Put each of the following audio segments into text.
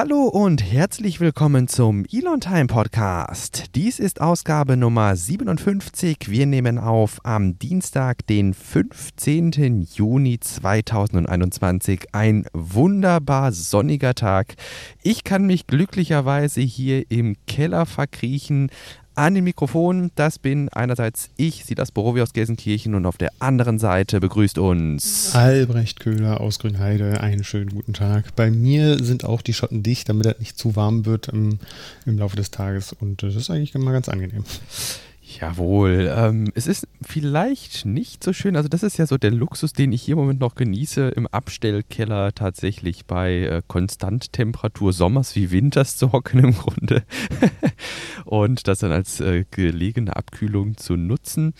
Hallo und herzlich willkommen zum Elon Time Podcast. Dies ist Ausgabe Nummer 57. Wir nehmen auf am Dienstag, den 15. Juni 2021. Ein wunderbar sonniger Tag. Ich kann mich glücklicherweise hier im Keller verkriechen. An den Mikrofonen, das bin einerseits ich, Silas Borowi aus Gelsenkirchen und auf der anderen Seite begrüßt uns Albrecht Köhler aus Grünheide. Einen schönen guten Tag. Bei mir sind auch die Schotten dicht, damit es nicht zu warm wird im, im Laufe des Tages und das ist eigentlich immer ganz angenehm. Jawohl, ähm, es ist vielleicht nicht so schön, also das ist ja so der Luxus, den ich hier im Moment noch genieße, im Abstellkeller tatsächlich bei äh, Konstanttemperatur Sommers wie Winters zu hocken im Grunde und das dann als äh, gelegene Abkühlung zu nutzen.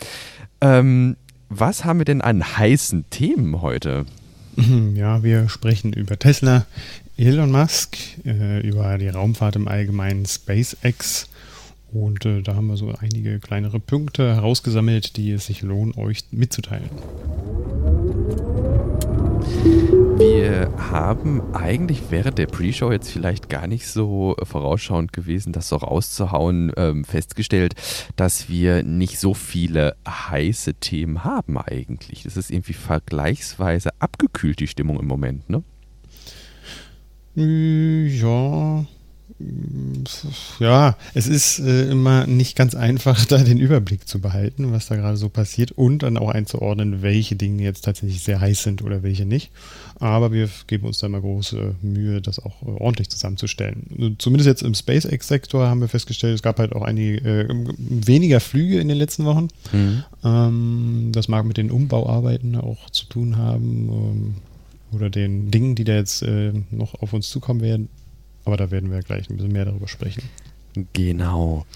Ähm, was haben wir denn an heißen Themen heute? Ja, wir sprechen über Tesla, Elon Musk, äh, über die Raumfahrt im Allgemeinen SpaceX und äh, da haben wir so einige kleinere Punkte herausgesammelt, die es sich lohnt, euch mitzuteilen. Wir haben eigentlich während der Pre-Show jetzt vielleicht gar nicht so vorausschauend gewesen, das so rauszuhauen, ähm, festgestellt, dass wir nicht so viele heiße Themen haben eigentlich. Das ist irgendwie vergleichsweise abgekühlt, die Stimmung im Moment, ne? Ja, ja, es ist äh, immer nicht ganz einfach, da den Überblick zu behalten, was da gerade so passiert und dann auch einzuordnen, welche Dinge jetzt tatsächlich sehr heiß sind oder welche nicht. Aber wir geben uns da mal große Mühe, das auch äh, ordentlich zusammenzustellen. Zumindest jetzt im SpaceX-Sektor haben wir festgestellt, es gab halt auch einige äh, weniger Flüge in den letzten Wochen. Mhm. Ähm, das mag mit den Umbauarbeiten auch zu tun haben. Ähm, oder den Dingen, die da jetzt äh, noch auf uns zukommen werden. Aber da werden wir gleich ein bisschen mehr darüber sprechen. Genau.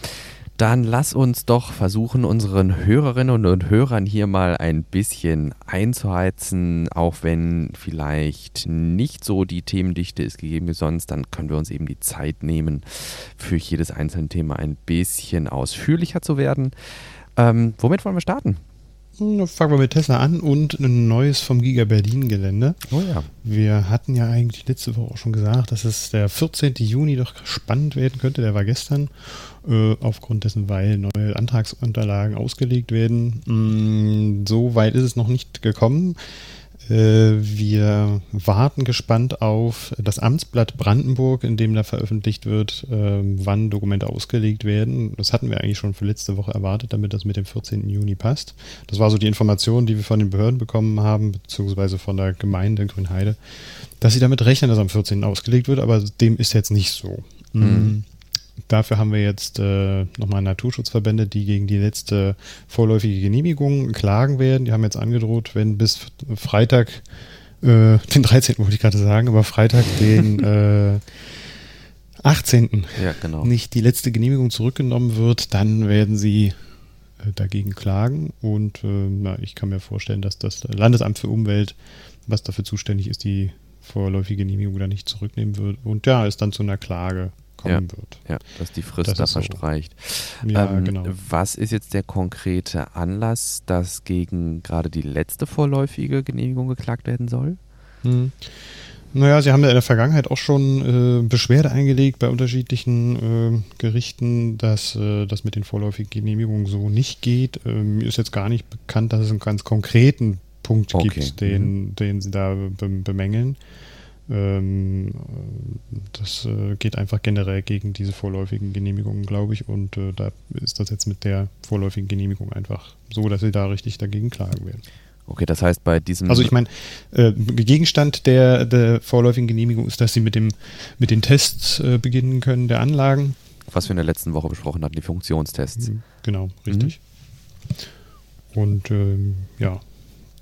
Dann lass uns doch versuchen, unseren Hörerinnen und Hörern hier mal ein bisschen einzuheizen, auch wenn vielleicht nicht so die Themendichte ist gegeben wie sonst, dann können wir uns eben die Zeit nehmen, für jedes einzelne Thema ein bisschen ausführlicher zu werden. Ähm, womit wollen wir starten? Fangen wir mit Tesla an und ein neues vom Giga Berlin Gelände. Oh ja. Wir hatten ja eigentlich letzte Woche auch schon gesagt, dass es der 14. Juni doch spannend werden könnte. Der war gestern, äh, aufgrund dessen, weil neue Antragsunterlagen ausgelegt werden. Mm, so weit ist es noch nicht gekommen. Äh, wir warten gespannt auf das Amtsblatt Brandenburg, in dem da veröffentlicht wird, ähm, wann Dokumente ausgelegt werden. Das hatten wir eigentlich schon für letzte Woche erwartet, damit das mit dem 14. Juni passt. Das war so die Information, die wir von den Behörden bekommen haben, beziehungsweise von der Gemeinde Grünheide, dass sie damit rechnen, dass am 14. ausgelegt wird, aber dem ist jetzt nicht so. Mhm. Dafür haben wir jetzt äh, nochmal Naturschutzverbände, die gegen die letzte vorläufige Genehmigung klagen werden. Die haben jetzt angedroht, wenn bis Freitag, äh, den 13. wollte ich gerade sagen, aber Freitag, den äh, 18. Ja, genau. nicht die letzte Genehmigung zurückgenommen wird, dann werden sie äh, dagegen klagen. Und äh, na, ich kann mir vorstellen, dass das Landesamt für Umwelt, was dafür zuständig ist, die vorläufige Genehmigung dann nicht zurücknehmen wird. Und ja, ist dann zu einer Klage kommen ja, wird. Ja, dass die Frist das da verstreicht. So. Ja, ähm, genau. Was ist jetzt der konkrete Anlass, dass gegen gerade die letzte vorläufige Genehmigung geklagt werden soll? Hm. Naja, sie haben ja in der Vergangenheit auch schon äh, Beschwerde eingelegt bei unterschiedlichen äh, Gerichten, dass äh, das mit den vorläufigen Genehmigungen so nicht geht. Ähm, mir ist jetzt gar nicht bekannt, dass es einen ganz konkreten Punkt okay. gibt, den, mhm. den sie da bemängeln. Ähm, das äh, geht einfach generell gegen diese vorläufigen Genehmigungen, glaube ich. Und äh, da ist das jetzt mit der vorläufigen Genehmigung einfach so, dass sie da richtig dagegen klagen werden. Okay, das heißt bei diesem. Also ich meine, äh, Gegenstand der, der vorläufigen Genehmigung ist, dass sie mit dem mit den Tests äh, beginnen können der Anlagen. Was wir in der letzten Woche besprochen hatten, die Funktionstests. Mhm, genau, richtig. Mhm. Und ähm, ja,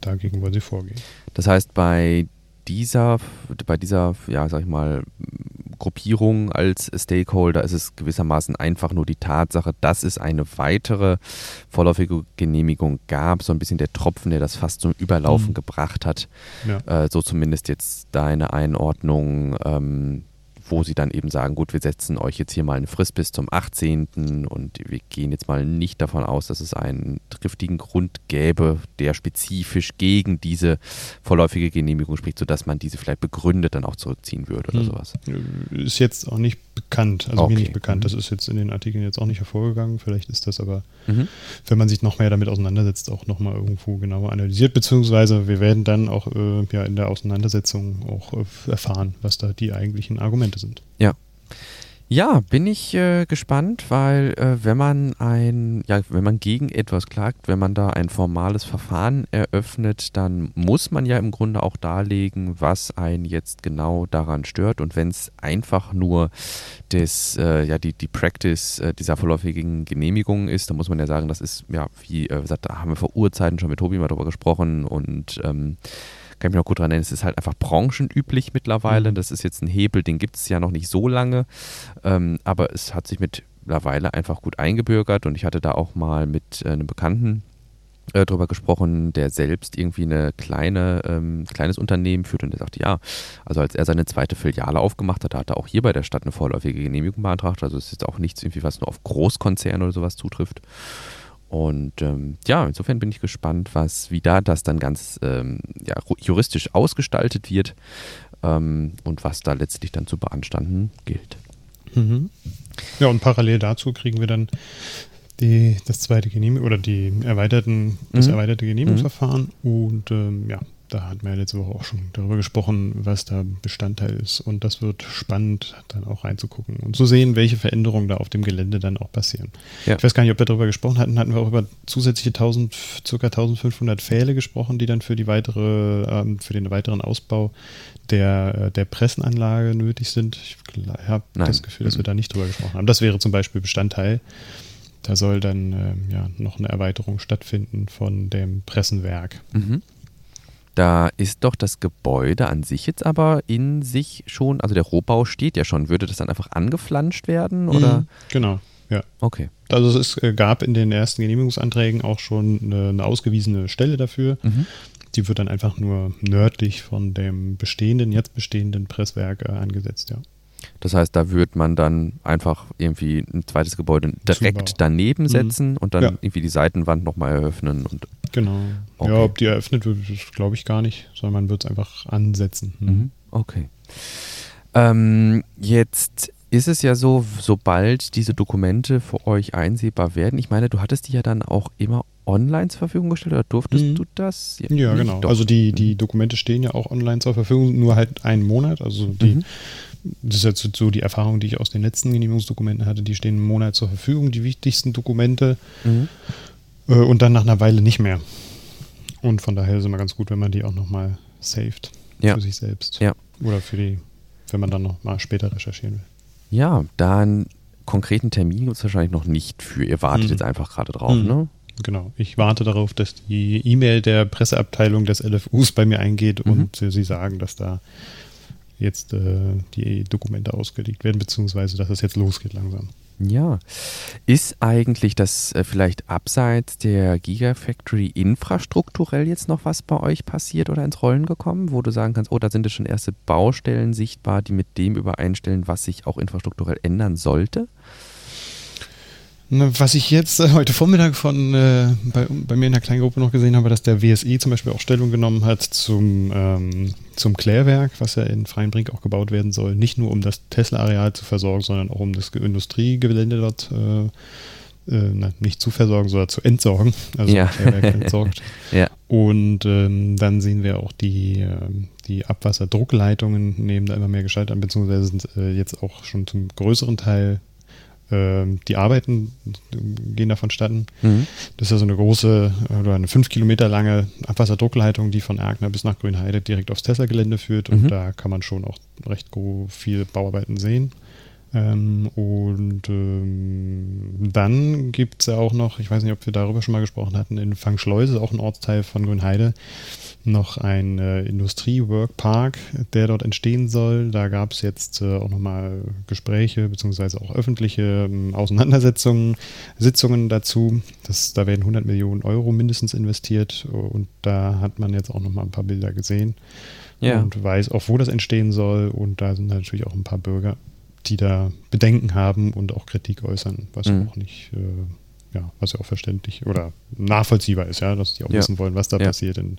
dagegen wollen sie vorgehen. Das heißt, bei dieser, bei dieser, ja, sag ich mal, Gruppierung als Stakeholder ist es gewissermaßen einfach nur die Tatsache, dass es eine weitere vorläufige Genehmigung gab, so ein bisschen der Tropfen, der das fast zum Überlaufen mhm. gebracht hat. Ja. Äh, so zumindest jetzt deine Einordnung, ähm, wo sie dann eben sagen, gut, wir setzen euch jetzt hier mal eine Frist bis zum 18. und wir gehen jetzt mal nicht davon aus, dass es einen triftigen Grund gäbe, der spezifisch gegen diese vorläufige Genehmigung spricht, sodass man diese vielleicht begründet dann auch zurückziehen würde oder hm. sowas. Ist jetzt auch nicht bekannt, also okay. mir nicht bekannt. Das ist jetzt in den Artikeln jetzt auch nicht hervorgegangen. Vielleicht ist das aber, mhm. wenn man sich noch mehr damit auseinandersetzt, auch nochmal irgendwo genauer analysiert, beziehungsweise wir werden dann auch äh, ja, in der Auseinandersetzung auch äh, erfahren, was da die eigentlichen Argumente sind. Ja. Ja, bin ich äh, gespannt, weil äh, wenn man ein, ja, wenn man gegen etwas klagt, wenn man da ein formales Verfahren eröffnet, dann muss man ja im Grunde auch darlegen, was einen jetzt genau daran stört. Und wenn es einfach nur das, äh, ja, die, die Practice äh, dieser vorläufigen Genehmigung ist, dann muss man ja sagen, das ist, ja, wie äh, gesagt, da haben wir vor Urzeiten schon mit Tobi mal drüber gesprochen und ähm, kann ich mich noch gut dran erinnern, es ist halt einfach branchenüblich mittlerweile. Mhm. Das ist jetzt ein Hebel, den gibt es ja noch nicht so lange, ähm, aber es hat sich mittlerweile einfach gut eingebürgert und ich hatte da auch mal mit äh, einem Bekannten äh, drüber gesprochen, der selbst irgendwie eine kleine, ähm, kleines Unternehmen führt und der sagte, ja, also als er seine zweite Filiale aufgemacht hat, hat er auch hier bei der Stadt eine vorläufige Genehmigung beantragt. Also es ist auch nichts irgendwie, was nur auf Großkonzerne oder sowas zutrifft. Und ähm, ja, insofern bin ich gespannt, was, wie da das dann ganz ähm, ja, juristisch ausgestaltet wird ähm, und was da letztlich dann zu beanstanden gilt. Mhm. Ja, und parallel dazu kriegen wir dann die, das zweite Genehmigung oder die erweiterten, das mhm. erweiterte Genehmigungsverfahren mhm. und ähm, ja, da hatten wir ja letzte Woche auch schon darüber gesprochen, was da Bestandteil ist. Und das wird spannend, dann auch reinzugucken und zu sehen, welche Veränderungen da auf dem Gelände dann auch passieren. Ja. Ich weiß gar nicht, ob wir darüber gesprochen hatten. Hatten wir auch über zusätzliche 1000, ca. 1500 Pfähle gesprochen, die dann für die weitere, ähm, für den weiteren Ausbau der, äh, der Pressenanlage nötig sind. Ich habe das Gefühl, dass wir da nicht drüber gesprochen haben. Das wäre zum Beispiel Bestandteil. Da soll dann ähm, ja, noch eine Erweiterung stattfinden von dem Pressenwerk. Mhm. Da ist doch das Gebäude an sich jetzt aber in sich schon, also der Rohbau steht ja schon. Würde das dann einfach angeflanscht werden? Oder? Mhm, genau, ja. Okay. Also es ist, äh, gab in den ersten Genehmigungsanträgen auch schon eine, eine ausgewiesene Stelle dafür. Mhm. Die wird dann einfach nur nördlich von dem bestehenden, jetzt bestehenden Presswerk äh, angesetzt, ja. Das heißt, da würde man dann einfach irgendwie ein zweites Gebäude direkt daneben mhm. setzen mhm. und dann ja. irgendwie die Seitenwand nochmal eröffnen. Und genau. Okay. Ja, ob die eröffnet wird, glaube ich gar nicht, sondern man wird es einfach ansetzen. Mhm. mhm. Okay. Ähm, jetzt ist es ja so, sobald diese Dokumente für euch einsehbar werden, ich meine, du hattest die ja dann auch immer online zur Verfügung gestellt oder durftest mhm. du das? Ja, ja genau. Doch. Also die, die Dokumente stehen ja auch online zur Verfügung, nur halt einen Monat. Also die mhm das ist jetzt so die Erfahrung, die ich aus den letzten Genehmigungsdokumenten hatte, die stehen einen Monat zur Verfügung, die wichtigsten Dokumente mhm. äh, und dann nach einer Weile nicht mehr. Und von daher ist es immer ganz gut, wenn man die auch nochmal saved ja. für sich selbst. Ja. Oder für die, wenn man dann nochmal später recherchieren will. Ja, dann konkreten Termin gibt es wahrscheinlich noch nicht für. Ihr wartet mhm. jetzt einfach gerade drauf, mhm. ne? Genau. Ich warte darauf, dass die E-Mail der Presseabteilung des LFUs bei mir eingeht mhm. und sie sagen, dass da jetzt äh, die Dokumente ausgelegt werden, beziehungsweise dass es jetzt losgeht langsam. Ja. Ist eigentlich das äh, vielleicht abseits der Gigafactory infrastrukturell jetzt noch was bei euch passiert oder ins Rollen gekommen, wo du sagen kannst, oh, da sind es schon erste Baustellen sichtbar, die mit dem übereinstellen, was sich auch infrastrukturell ändern sollte? Ne, was ich jetzt äh, heute Vormittag von äh, bei, bei, mir in der kleinen Gruppe noch gesehen habe, dass der WSI zum Beispiel auch Stellung genommen hat zum, ähm, zum Klärwerk, was ja in Freienbrink auch gebaut werden soll. Nicht nur um das Tesla-Areal zu versorgen, sondern auch um das Industriegelände dort äh, äh, na, nicht zu versorgen, sondern zu entsorgen. Also ja. Klärwerk entsorgt. ja. Und ähm, dann sehen wir auch die, äh, die Abwasserdruckleitungen nehmen da immer mehr Gestalt an, beziehungsweise sind äh, jetzt auch schon zum größeren Teil ähm, die Arbeiten gehen da vonstatten. Mhm. Das ist ja so eine große oder eine fünf Kilometer lange Abwasserdruckleitung, die von Erkner bis nach Grünheide direkt aufs Tesla-Gelände führt. Und mhm. da kann man schon auch recht viel Bauarbeiten sehen. Ähm, und ähm, dann gibt es ja auch noch, ich weiß nicht, ob wir darüber schon mal gesprochen hatten, in Fangschleuse, auch ein Ortsteil von Grünheide, noch ein äh, Industrie-Workpark, der dort entstehen soll. Da gab es jetzt äh, auch nochmal Gespräche beziehungsweise auch öffentliche äh, Auseinandersetzungen, Sitzungen dazu. Das, da werden 100 Millionen Euro mindestens investiert und da hat man jetzt auch nochmal ein paar Bilder gesehen ja. und weiß auch, wo das entstehen soll. Und da sind natürlich auch ein paar Bürger die da Bedenken haben und auch Kritik äußern, was mhm. auch nicht, äh, ja, was ja auch verständlich oder nachvollziehbar ist, ja, dass die auch ja. wissen wollen, was da ja. passiert in,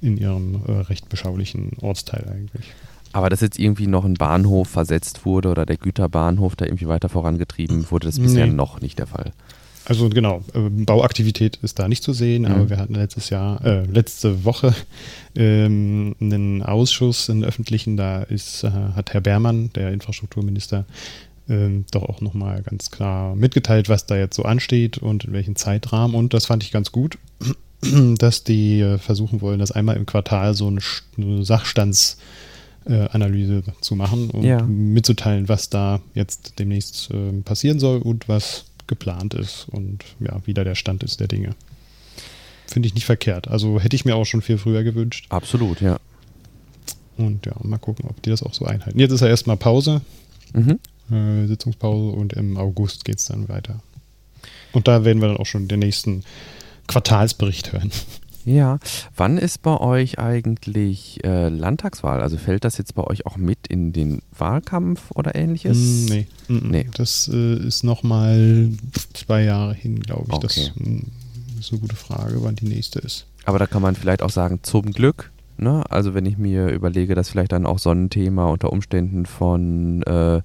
in ihrem äh, recht beschaulichen Ortsteil eigentlich. Aber dass jetzt irgendwie noch ein Bahnhof versetzt wurde oder der Güterbahnhof da irgendwie weiter vorangetrieben wurde, das ist bisher nee. noch nicht der Fall. Also genau, äh, Bauaktivität ist da nicht zu sehen, mhm. aber wir hatten letztes Jahr, äh, letzte Woche ähm, einen Ausschuss, einen öffentlichen, da ist, äh, hat Herr Bermann, der Infrastrukturminister, ähm, doch auch nochmal ganz klar mitgeteilt, was da jetzt so ansteht und in welchem Zeitrahmen. Und das fand ich ganz gut, dass die äh, versuchen wollen, das einmal im Quartal so eine, eine Sachstandsanalyse zu machen und ja. mitzuteilen, was da jetzt demnächst äh, passieren soll und was geplant ist und ja, wieder der Stand ist der Dinge. Finde ich nicht verkehrt. Also hätte ich mir auch schon viel früher gewünscht. Absolut, ja. Und ja, mal gucken, ob die das auch so einhalten. Jetzt ist ja erstmal Pause, mhm. äh, Sitzungspause und im August geht es dann weiter. Und da werden wir dann auch schon den nächsten Quartalsbericht hören. Ja, wann ist bei euch eigentlich äh, Landtagswahl? Also fällt das jetzt bei euch auch mit in den Wahlkampf oder ähnliches? Mm, nee, mm, nee. das äh, ist nochmal zwei Jahre hin, glaube ich. Okay. Das mm, ist eine gute Frage, wann die nächste ist. Aber da kann man vielleicht auch sagen, zum Glück. Ne? Also wenn ich mir überlege, dass vielleicht dann auch so ein Thema unter Umständen von äh,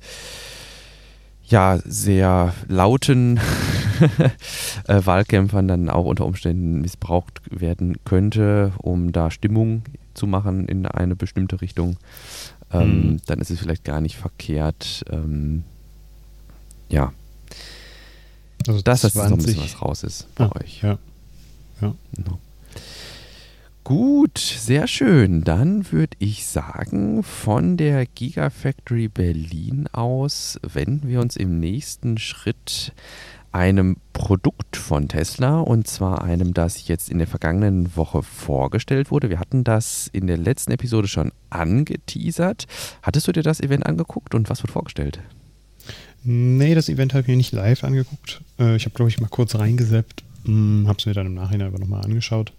ja, sehr lauten Wahlkämpfern dann auch unter Umständen missbraucht werden könnte, um da Stimmung zu machen in eine bestimmte Richtung, ähm, mhm. dann ist es vielleicht gar nicht verkehrt. Ähm, ja. Also dass das so ein bisschen was raus ist bei ah, euch. Ja. ja. No. Gut, sehr schön. Dann würde ich sagen, von der Gigafactory Berlin aus wenden wir uns im nächsten Schritt einem Produkt von Tesla und zwar einem, das jetzt in der vergangenen Woche vorgestellt wurde. Wir hatten das in der letzten Episode schon angeteasert. Hattest du dir das Event angeguckt und was wird vorgestellt? Nee, das Event habe ich mir nicht live angeguckt. Äh, ich habe, glaube ich, mal kurz reingeseppt, hm, habe es mir dann im Nachhinein aber nochmal angeschaut.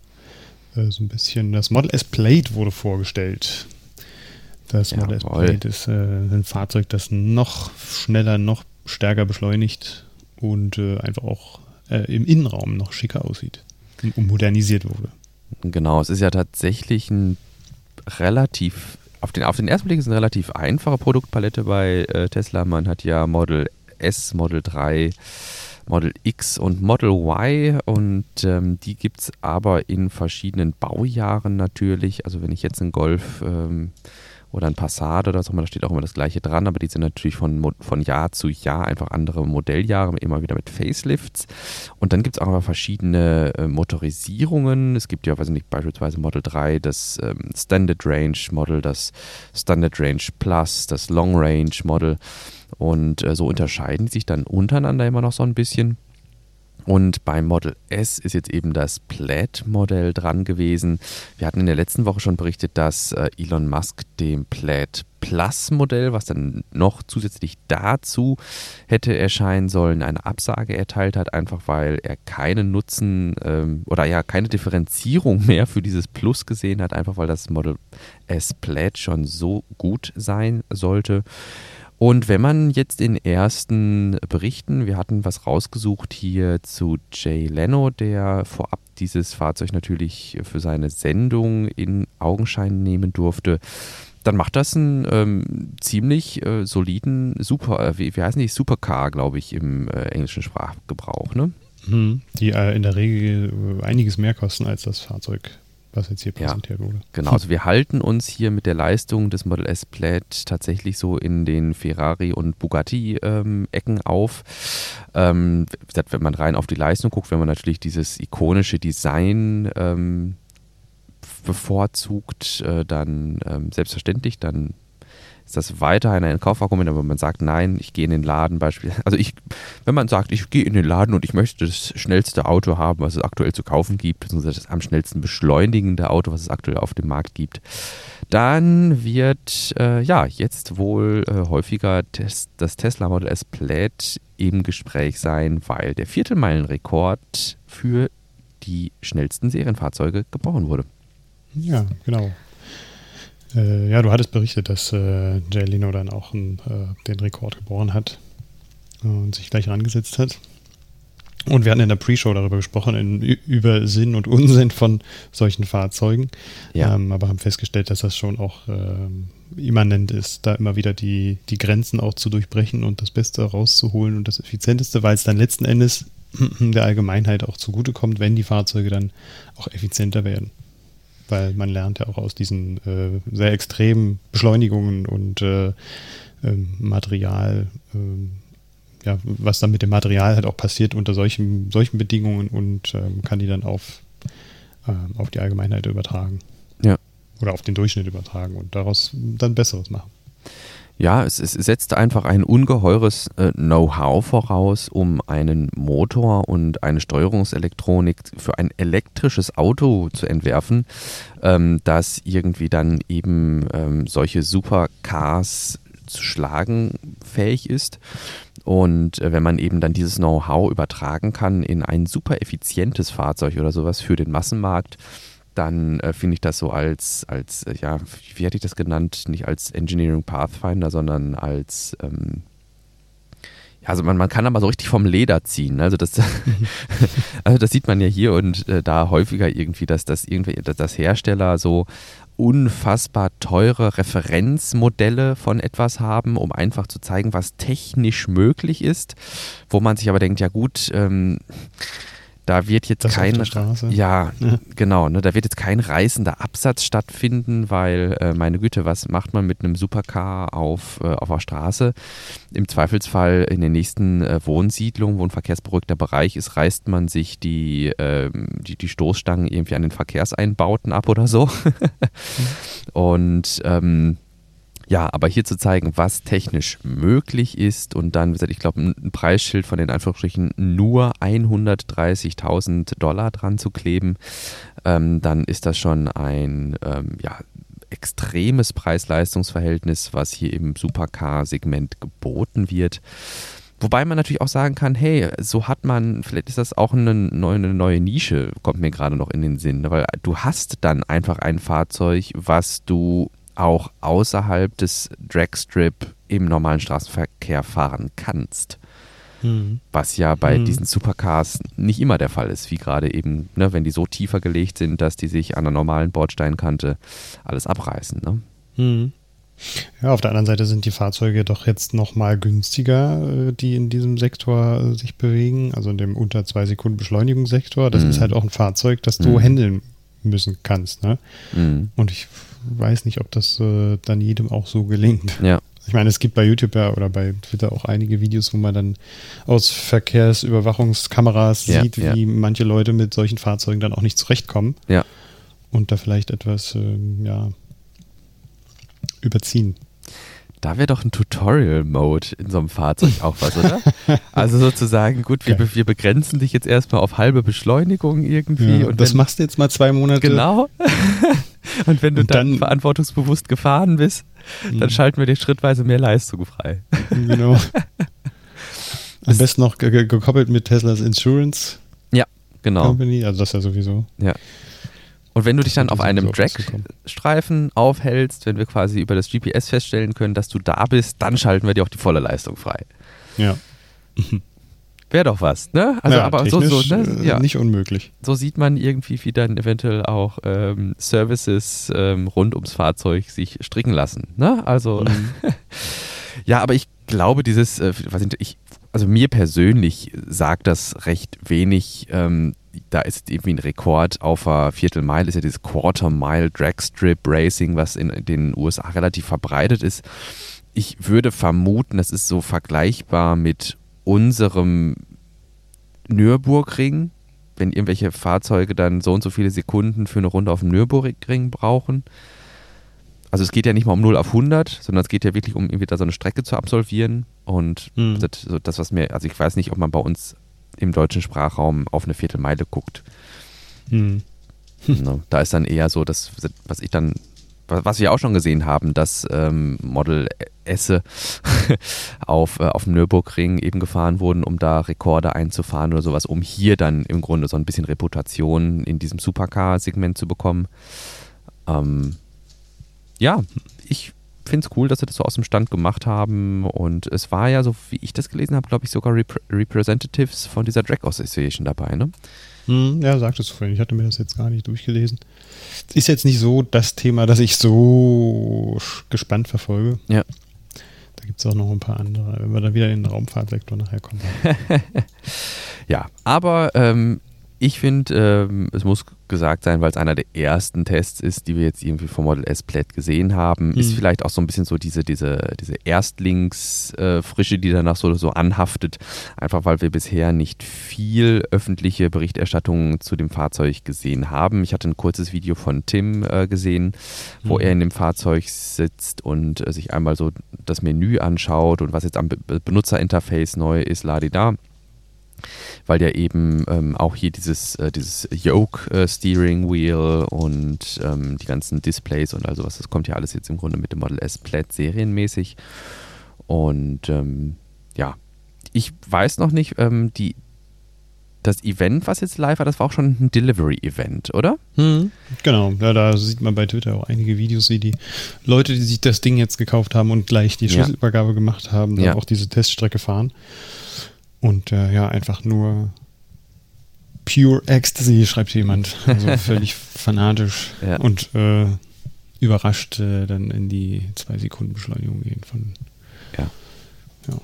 Äh, so ein bisschen. Das Model S Plate wurde vorgestellt. Das Jawohl. Model S Plate ist äh, ein Fahrzeug, das noch schneller, noch stärker beschleunigt und äh, einfach auch äh, im Innenraum noch schicker aussieht und modernisiert wurde. Genau, es ist ja tatsächlich ein relativ, auf den, auf den ersten Blick ist eine relativ einfache Produktpalette bei äh, Tesla. Man hat ja Model S, Model 3, Model X und Model Y und ähm, die gibt es aber in verschiedenen Baujahren natürlich. Also wenn ich jetzt einen Golf ähm, oder ein Passat oder so, da steht auch immer das gleiche dran, aber die sind natürlich von, von Jahr zu Jahr einfach andere Modelljahre, immer wieder mit Facelifts. Und dann gibt es auch immer verschiedene äh, Motorisierungen. Es gibt ja, weiß nicht, beispielsweise Model 3, das ähm, Standard Range Model, das Standard Range Plus, das Long Range Model. Und äh, so unterscheiden die sich dann untereinander immer noch so ein bisschen. Und beim Model S ist jetzt eben das Plaid-Modell dran gewesen. Wir hatten in der letzten Woche schon berichtet, dass äh, Elon Musk dem Plaid Plus-Modell, was dann noch zusätzlich dazu hätte erscheinen sollen, eine Absage erteilt hat, einfach weil er keinen Nutzen ähm, oder ja keine Differenzierung mehr für dieses Plus gesehen hat, einfach weil das Model S Plaid schon so gut sein sollte. Und wenn man jetzt in ersten Berichten, wir hatten was rausgesucht hier zu Jay Leno, der vorab dieses Fahrzeug natürlich für seine Sendung in Augenschein nehmen durfte, dann macht das einen ähm, ziemlich äh, soliden Super, äh, wie, wie heißen die? Supercar, glaube ich, im äh, englischen Sprachgebrauch, ne? Mhm. Die äh, in der Regel äh, einiges mehr kosten als das Fahrzeug was jetzt hier präsentiert ja, wurde. Genau, also wir halten uns hier mit der Leistung des Model S Plaid tatsächlich so in den Ferrari und Bugatti-Ecken ähm, auf. Ähm, wenn man rein auf die Leistung guckt, wenn man natürlich dieses ikonische Design ähm, bevorzugt, äh, dann ähm, selbstverständlich, dann ist das weiterhin ein Kaufargument, aber man sagt, nein, ich gehe in den Laden beispielsweise. Also ich, wenn man sagt, ich gehe in den Laden und ich möchte das schnellste Auto haben, was es aktuell zu kaufen gibt, beziehungsweise das am schnellsten beschleunigende Auto, was es aktuell auf dem Markt gibt, dann wird äh, ja jetzt wohl äh, häufiger tes das Tesla Model S Plaid im Gespräch sein, weil der Viertelmeilenrekord für die schnellsten Serienfahrzeuge gebrochen wurde. Ja, genau. Äh, ja, du hattest berichtet, dass äh, Jay Leno dann auch ein, äh, den Rekord geboren hat und sich gleich rangesetzt hat. Und wir hatten in der Pre-Show darüber gesprochen, in, über Sinn und Unsinn von solchen Fahrzeugen. Ja. Ähm, aber haben festgestellt, dass das schon auch ähm, immanent ist, da immer wieder die, die Grenzen auch zu durchbrechen und das Beste rauszuholen und das Effizienteste, weil es dann letzten Endes der Allgemeinheit auch zugutekommt, wenn die Fahrzeuge dann auch effizienter werden. Weil man lernt ja auch aus diesen äh, sehr extremen Beschleunigungen und äh, äh, Material, ähm, ja, was dann mit dem Material halt auch passiert unter solchen, solchen Bedingungen und ähm, kann die dann auf, ähm, auf die Allgemeinheit übertragen. Ja. Oder auf den Durchschnitt übertragen und daraus dann Besseres machen. Ja, es, es setzt einfach ein ungeheures äh, Know-how voraus, um einen Motor und eine Steuerungselektronik für ein elektrisches Auto zu entwerfen, ähm, das irgendwie dann eben ähm, solche Supercars zu schlagen fähig ist. Und äh, wenn man eben dann dieses Know-how übertragen kann in ein super effizientes Fahrzeug oder sowas für den Massenmarkt, dann äh, finde ich das so als, als äh, ja, wie hätte ich das genannt? Nicht als Engineering Pathfinder, sondern als, ähm, ja, also man, man kann aber so richtig vom Leder ziehen. Also das, also das sieht man ja hier und äh, da häufiger irgendwie, dass das irgendwie, dass das Hersteller so unfassbar teure Referenzmodelle von etwas haben, um einfach zu zeigen, was technisch möglich ist, wo man sich aber denkt, ja gut, ähm, da wird jetzt das kein ja, ja, genau, ne, da wird jetzt kein reißender Absatz stattfinden, weil äh, meine Güte, was macht man mit einem Supercar auf, äh, auf der Straße? Im Zweifelsfall in den nächsten äh, Wohnsiedlungen, wo ein verkehrsberuhigter Bereich ist, reißt man sich die, ähm, die, die Stoßstangen irgendwie an den Verkehrseinbauten ab oder so. mhm. Und ähm, ja, aber hier zu zeigen, was technisch möglich ist und dann, wie gesagt, ich glaube, ein Preisschild von den Anführungsstrichen nur 130.000 Dollar dran zu kleben, ähm, dann ist das schon ein ähm, ja, extremes Preis-Leistungs-Verhältnis, was hier im Supercar-Segment geboten wird. Wobei man natürlich auch sagen kann, hey, so hat man, vielleicht ist das auch eine neue, eine neue Nische, kommt mir gerade noch in den Sinn, weil du hast dann einfach ein Fahrzeug, was du auch außerhalb des Dragstrip im normalen Straßenverkehr fahren kannst. Mhm. Was ja bei mhm. diesen Supercars nicht immer der Fall ist, wie gerade eben, ne, wenn die so tiefer gelegt sind, dass die sich an einer normalen Bordsteinkante alles abreißen. Ne? Mhm. Ja, auf der anderen Seite sind die Fahrzeuge doch jetzt nochmal günstiger, äh, die in diesem Sektor äh, sich bewegen, also in dem unter zwei Sekunden Beschleunigungssektor. Das ist mhm. halt auch ein Fahrzeug, das du mhm. handeln müssen kannst. Ne? Mhm. Und ich weiß nicht, ob das äh, dann jedem auch so gelingt. Ja. Ich meine, es gibt bei YouTube ja oder bei Twitter auch einige Videos, wo man dann aus Verkehrsüberwachungskameras ja, sieht, wie ja. manche Leute mit solchen Fahrzeugen dann auch nicht zurechtkommen. Ja. Und da vielleicht etwas, ähm, ja, überziehen. Da wäre doch ein Tutorial-Mode in so einem Fahrzeug auch was, oder? Also sozusagen, gut, wir, wir begrenzen dich jetzt erstmal auf halbe Beschleunigung irgendwie. Ja, und das wenn, machst du jetzt mal zwei Monate. Genau. und wenn du und dann, dann, verantwortungsbewusst gefahren bist, dann mhm. schalten wir dir schrittweise mehr Leistung frei. Genau. Am besten noch gekoppelt mit Teslas Insurance. Ja, genau. Company, also das ja sowieso. Ja. Und wenn du dich dann auf einem Drag-Streifen aufhältst, wenn wir quasi über das GPS feststellen können, dass du da bist, dann schalten wir dir auch die volle Leistung frei. Ja. Wäre doch was, ne? Also, ja, aber so, so ne? ja. nicht unmöglich. So sieht man irgendwie, wie dann eventuell auch ähm, Services ähm, rund ums Fahrzeug sich stricken lassen, ne? Also, mhm. ja, aber ich glaube, dieses, äh, was ich, also mir persönlich sagt das recht wenig. Ähm, da ist irgendwie ein Rekord auf einer Viertelmeile, ist ja dieses Quarter Mile Dragstrip Racing, was in den USA relativ verbreitet ist. Ich würde vermuten, das ist so vergleichbar mit unserem Nürburgring, wenn irgendwelche Fahrzeuge dann so und so viele Sekunden für eine Runde auf dem Nürburgring brauchen. also es geht ja nicht mal um 0 auf 100, sondern es geht ja wirklich um irgendwie da so eine Strecke zu absolvieren. Und Hm. das, so das, was mir, also ich weiß nicht, ob man bei uns im deutschen Sprachraum auf eine Viertelmeile guckt. Hm. Ne? Da ist dann eher so, das, was ich dann, wa- was wir auch schon gesehen haben, dass ähm, Model Esse auf, äh, auf dem Nürburgring eben gefahren wurden, um da Rekorde einzufahren oder sowas, um hier dann im Grunde so ein bisschen Reputation in diesem Supercar-Segment zu bekommen. Ähm, ja, ich finde es cool, dass sie das so aus dem Stand gemacht haben und es war ja, so wie ich das gelesen habe, glaube ich, sogar Repre Representatives von dieser Drag Association dabei, ne? Hm, ja, sagtest du vorhin. Ich hatte mir das jetzt gar nicht durchgelesen. Ist jetzt nicht so das Thema, das ich so gespannt verfolge. Ja. Da gibt es auch noch ein paar andere, wenn wir dann wieder in den Raumfahrtsektor nachher kommen. Ja, aber ähm, ich finde, ähm, es muss gesagt sein, weil es einer der ersten Tests ist, die wir jetzt irgendwie vom Model S Plaid gesehen haben, ist Mhm. vielleicht auch so ein bisschen so diese, diese, diese Erstlingsfrische, die danach so, so anhaftet, einfach weil wir bisher nicht viel öffentliche Berichterstattung zu dem Fahrzeug gesehen haben. Ich hatte ein kurzes Video von Tim äh, gesehen, wo Mhm. er in dem Fahrzeug sitzt und äh, sich einmal so das Menü anschaut und was jetzt am Be Benutzerinterface neu ist, ladida weil ja eben ähm, auch hier dieses, äh, dieses Yoke äh, Steering Wheel und ähm, die ganzen Displays und also was, das kommt ja alles jetzt im Grunde mit dem Model S Plaid serienmäßig. Und ähm, ja, ich weiß noch nicht, ähm, die, das Event, was jetzt live war, das war auch schon ein Delivery-Event, oder? Genau, ja, da sieht man bei Twitter auch einige Videos, wie die Leute, die sich das Ding jetzt gekauft haben und gleich die Ja. Schlüsselübergabe gemacht haben, Ja. auch diese Teststrecke fahren. Und äh, ja, einfach nur pure Ecstasy, schreibt jemand. Also völlig fanatisch Ja. und äh, überrascht äh, dann in die zwei Sekunden Beschleunigung gehen von. Ja. Ja.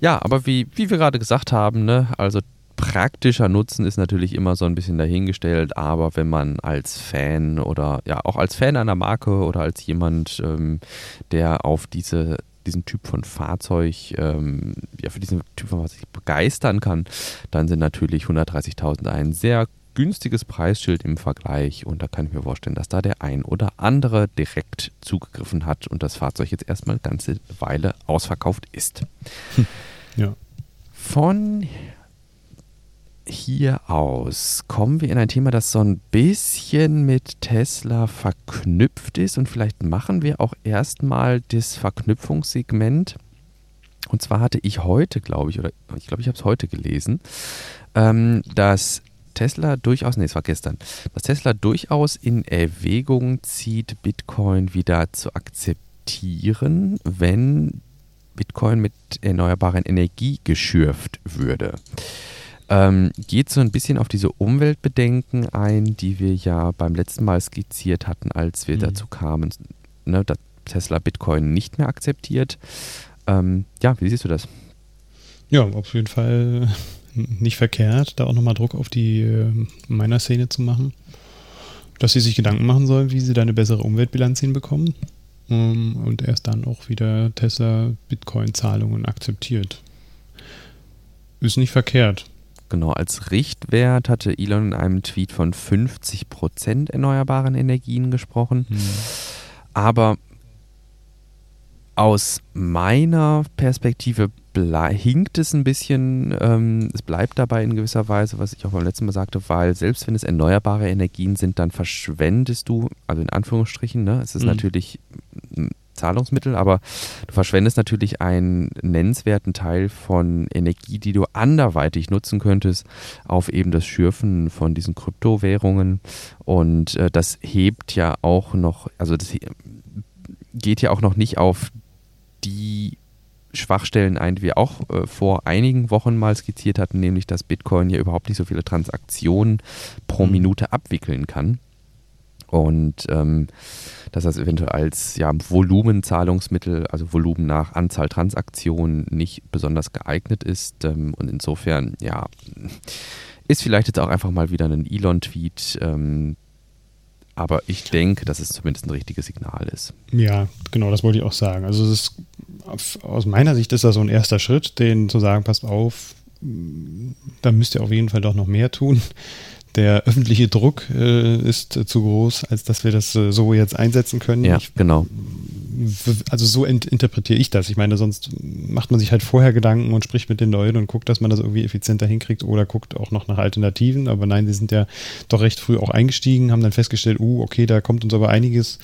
Ja, aber wie, wie wir gerade gesagt haben, ne, also praktischer Nutzen ist natürlich immer so ein bisschen dahingestellt, aber wenn man als Fan oder ja auch als Fan einer Marke oder als jemand, ähm, der auf diese diesen Typ von Fahrzeug, ähm, ja, für diesen Typ von Fahrzeug begeistern kann, dann sind natürlich 130.000 ein sehr günstiges Preisschild im Vergleich und da kann ich mir vorstellen, dass da der ein oder andere direkt zugegriffen hat und das Fahrzeug jetzt erstmal eine ganze Weile ausverkauft ist. Ja. Von hier aus kommen wir in ein Thema, das so ein bisschen mit Tesla verknüpft ist und vielleicht machen wir auch erstmal das Verknüpfungssegment. Und zwar hatte ich heute, glaube ich, oder ich glaube, ich habe es heute gelesen, ähm, dass Tesla durchaus, nee, es war gestern, dass Tesla durchaus in Erwägung zieht, Bitcoin wieder zu akzeptieren, wenn Bitcoin mit erneuerbaren Energie geschürft würde. Ähm, geht so ein bisschen auf diese Umweltbedenken ein, die wir ja beim letzten Mal skizziert hatten, als wir Mhm. dazu kamen, ne, dass Tesla Bitcoin nicht mehr akzeptiert. Ähm, ja, wie siehst du das? Ja, auf jeden Fall nicht verkehrt, da auch nochmal Druck auf die äh, meiner Szene zu machen, dass sie sich Gedanken machen sollen, wie sie da eine bessere Umweltbilanz hinbekommen ähm, und erst dann auch wieder Tesla Bitcoin-Zahlungen akzeptiert. Ist nicht verkehrt. Genau, als Richtwert hatte Elon in einem Tweet von 50% erneuerbaren Energien gesprochen. Aber aus meiner Perspektive hinkt es ein bisschen, ähm, es bleibt dabei in gewisser Weise, was ich auch beim letzten Mal sagte, weil selbst wenn es erneuerbare Energien sind, dann verschwendest du, also in Anführungsstrichen, ne, es ist Mhm. natürlich Zahlungsmittel, aber du verschwendest natürlich einen nennenswerten Teil von Energie, die du anderweitig nutzen könntest, auf eben das Schürfen von diesen Kryptowährungen. Und äh, das hebt ja auch noch, also das geht ja auch noch nicht auf die Schwachstellen ein, die wir auch äh, vor einigen Wochen mal skizziert hatten, nämlich dass Bitcoin ja überhaupt nicht so viele Transaktionen pro Mhm. Minute abwickeln kann. Und ähm, dass das eventuell als ja, Volumenzahlungsmittel, also Volumen nach Anzahl Transaktionen, nicht besonders geeignet ist. Ähm, und insofern, ja, ist vielleicht jetzt auch einfach mal wieder ein Elon-Tweet. Ähm, aber ich denke, dass es zumindest ein richtiges Signal ist. Ja, genau, das wollte ich auch sagen. Also ist, aus meiner Sicht ist das so ein erster Schritt, den zu sagen, passt auf, da müsst ihr auf jeden Fall doch noch mehr tun. Der öffentliche Druck äh, ist äh, zu groß, als dass wir das äh, so jetzt einsetzen können. Ja, ich, genau. Also so int interpretiere ich das. Ich meine, sonst macht man sich halt vorher Gedanken und spricht mit den Leuten und guckt, dass man das irgendwie effizienter hinkriegt oder guckt auch noch nach Alternativen. Aber nein, sie sind ja doch recht früh auch eingestiegen, haben dann festgestellt, uh, okay, da kommt uns aber einiges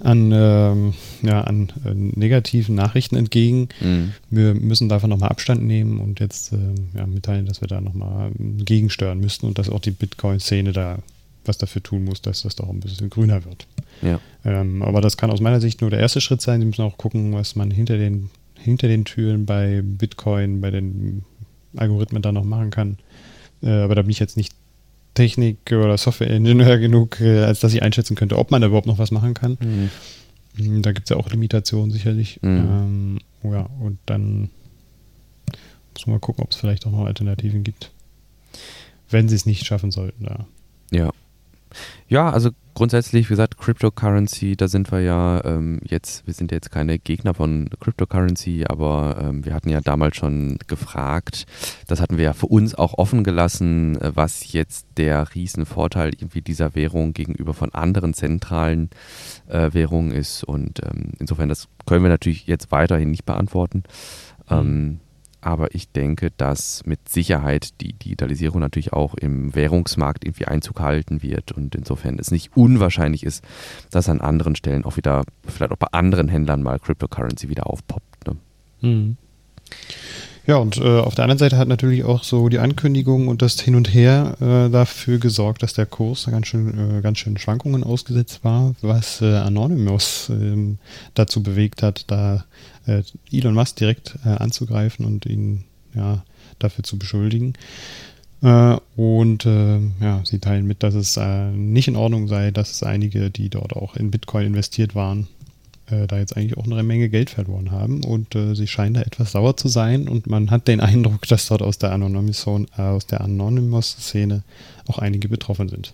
an, ähm, ja, an äh, negativen Nachrichten entgegen. Mhm. Wir müssen davon nochmal Abstand nehmen und jetzt äh, ja, mitteilen, dass wir da nochmal gegensteuern müssten und dass auch die Bitcoin-Szene da was dafür tun muss, dass das doch ein bisschen grüner wird. Ja. Ähm, aber das kann aus meiner Sicht nur der erste Schritt sein. Sie müssen auch gucken, was man hinter den, hinter den Türen bei Bitcoin, bei den Algorithmen da noch machen kann. Äh, aber da bin ich jetzt nicht Technik- oder Software-Ingenieur genug, äh, als dass ich einschätzen könnte, ob man da überhaupt noch was machen kann. Mhm. Hm, da gibt es ja auch Limitationen sicherlich. Mhm. Ähm, ja, und dann muss man mal gucken, ob es vielleicht auch noch Alternativen gibt. Wenn sie es nicht schaffen sollten, da. Ja. Ja, also grundsätzlich, wie gesagt, Cryptocurrency, da sind wir ja ähm, jetzt, wir sind jetzt keine Gegner von Cryptocurrency, aber ähm, wir hatten ja damals schon gefragt, das hatten wir ja für uns auch offen gelassen, äh, was jetzt der Riesenvorteil irgendwie dieser Währung gegenüber von anderen zentralen äh, Währungen ist. Und ähm, insofern, das können wir natürlich jetzt weiterhin nicht beantworten. Mhm. Aber ich denke, dass mit Sicherheit die Digitalisierung natürlich auch im Währungsmarkt irgendwie Einzug halten wird und insofern es nicht unwahrscheinlich ist, dass an anderen Stellen auch wieder, vielleicht auch bei anderen Händlern mal Cryptocurrency wieder aufpoppt. Ne? Mhm. Ja, und äh, auf der anderen Seite hat natürlich auch so die Ankündigung und das Hin und Her äh, dafür gesorgt, dass der Kurs ganz schön, äh, ganz schön Schwankungen ausgesetzt war, was äh, Anonymous ähm, dazu bewegt hat, da äh, Elon Musk direkt äh, anzugreifen und ihn ja, dafür zu beschuldigen. und ja, sie teilen mit, dass es nicht in Ordnung sei, dass es einige, die dort auch in Bitcoin investiert waren, äh, da jetzt eigentlich auch eine Menge Geld verloren haben und äh, sie scheinen da etwas sauer zu sein und man hat den Eindruck, dass dort aus der Anonymous-Szene äh, Anonymous auch einige betroffen sind.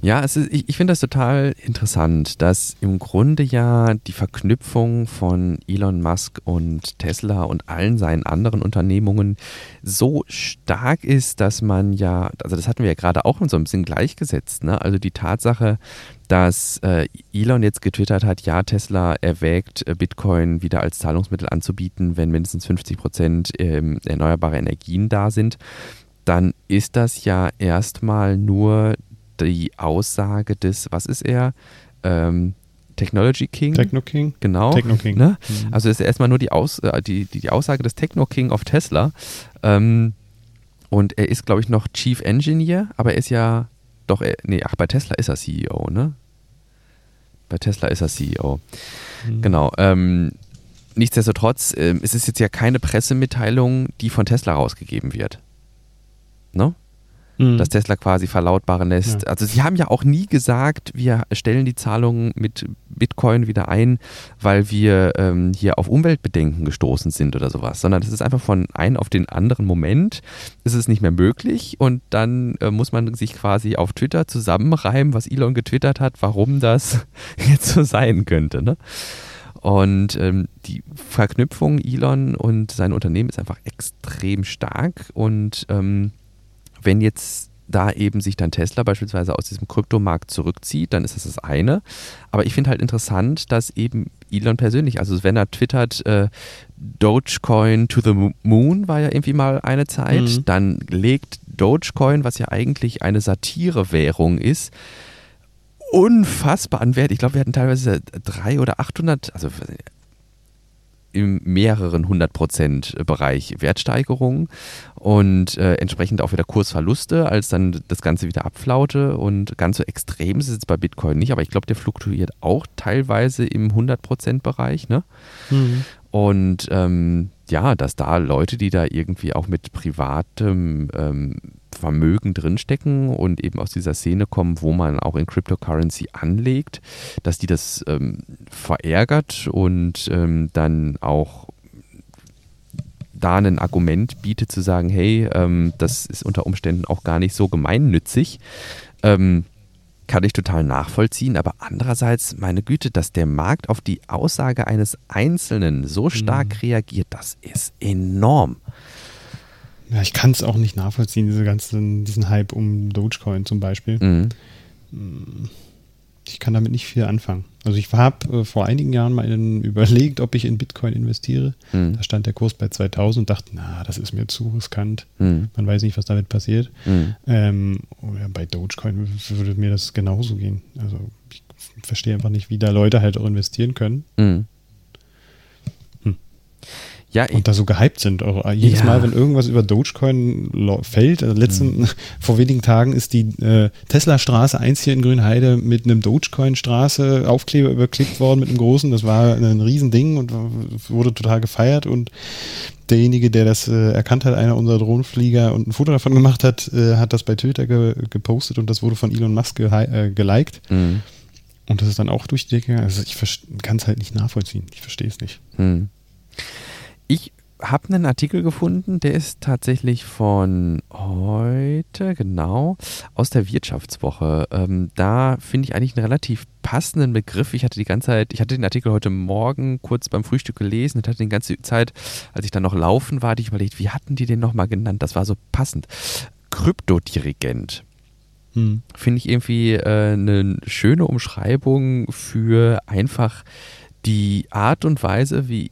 Ja, es ist, ich, ich finde das total interessant, dass im Grunde ja die Verknüpfung von Elon Musk und Tesla und allen seinen anderen Unternehmungen so stark ist, dass man ja, also das hatten wir ja gerade auch so ein bisschen gleichgesetzt, ne? Also die Tatsache, dass äh, Elon jetzt getwittert hat, ja, Tesla erwägt, äh, Bitcoin wieder als Zahlungsmittel anzubieten, wenn mindestens 50 Prozent ähm, erneuerbare Energien da sind, dann ist das ja erstmal nur die Aussage des, was ist er? Ähm, Technology King. Techno King. Genau. Techno King. Ne? Mhm. Also ist erstmal nur die, Aus, äh, die, die, die, Aussage des Techno King auf Tesla. Ähm, und er ist, glaube ich, noch Chief Engineer, aber er ist ja doch, er, nee, ach, bei Tesla ist er CEO, ne? Bei Tesla ist er CEO. Mhm. Genau. Ähm, nichtsdestotrotz, äh, es ist jetzt ja keine Pressemitteilung, die von Tesla rausgegeben wird. Ne? Mhm. dass Tesla quasi verlautbaren lässt. Ja. Also sie haben ja auch nie gesagt, wir stellen die Zahlungen mit Bitcoin wieder ein, weil wir ähm, hier auf Umweltbedenken gestoßen sind oder sowas, sondern das ist einfach von einem auf den anderen Moment ist es nicht mehr möglich und dann äh, muss man sich quasi auf Twitter zusammenreimen, was Elon getwittert hat, warum das jetzt so sein könnte. Ne? Und ähm, die Verknüpfung Elon und sein Unternehmen ist einfach extrem stark und ähm, wenn jetzt da eben sich dann Tesla beispielsweise aus diesem Kryptomarkt zurückzieht, dann ist das das eine. Aber ich finde halt interessant, dass eben Elon persönlich, also wenn er twittert, äh, Dogecoin to the Moon war ja irgendwie mal eine Zeit, mhm. dann legt Dogecoin, was ja eigentlich eine Satirewährung ist, unfassbar an Wert. Ich glaube, wir hatten teilweise drei oder 800, also im mehreren 100 Prozent Bereich Wertsteigerungen und äh, entsprechend auch wieder Kursverluste, als dann das Ganze wieder abflaute und ganz so extrem ist es jetzt bei Bitcoin nicht, aber ich glaube, der fluktuiert auch teilweise im 100 Prozent Bereich, ne? Mhm. Und ähm, ja, dass da Leute, die da irgendwie auch mit privatem ähm, Vermögen drinstecken und eben aus dieser Szene kommen, wo man auch in Cryptocurrency anlegt, dass die das ähm, verärgert und ähm, dann auch da ein Argument bietet zu sagen, hey, ähm, das ist unter Umständen auch gar nicht so gemeinnützig, ähm, kann ich total nachvollziehen. Aber andererseits, meine Güte, dass der Markt auf die Aussage eines Einzelnen so stark mhm. reagiert, das ist enorm. Ja, ich kann es auch nicht nachvollziehen, diese ganzen, diesen Hype um Dogecoin zum Beispiel. Mhm. Ich kann damit nicht viel anfangen. Also ich habe äh, vor einigen Jahren mal in, überlegt, ob ich in Bitcoin investiere. Mhm. Da stand der Kurs bei 2000 und dachte, na, das ist mir zu riskant. Mhm. Man weiß nicht, was damit passiert. Mhm. Ähm, bei Dogecoin würde mir das genauso gehen. Also ich verstehe einfach nicht, wie da Leute halt auch investieren können. Ja, und da so gehypt sind. Äh, jedes ja. Mal, wenn irgendwas über Dogecoin fällt, also letzten, mhm. vor wenigen Tagen ist die äh, Tesla-Straße 1 hier in Grünheide mit einem Dogecoin-Straße Aufkleber überklebt worden mit einem großen. Das war ein Riesending und wurde total gefeiert und derjenige, der das äh, erkannt hat, einer unserer Drohnenflieger und ein Foto davon gemacht hat, äh, hat das bei Twitter ge gepostet und das wurde von Elon Musk ge äh, geliked. Mhm. Und das ist dann auch durch die Decke. Also ich kann es halt nicht nachvollziehen. Ich verstehe es nicht. Mhm. Ich habe einen Artikel gefunden, der ist tatsächlich von heute, genau, aus der Wirtschaftswoche. Ähm, da finde ich eigentlich einen relativ passenden Begriff. Ich hatte die ganze Zeit, ich hatte den Artikel heute Morgen kurz beim Frühstück gelesen und hatte die ganze Zeit, als ich dann noch laufen war, hatte ich überlegt, wie hatten die den nochmal genannt? Das war so passend. Kryptodirigent. Hm. Finde ich irgendwie äh, eine schöne Umschreibung für einfach die Art und Weise, wie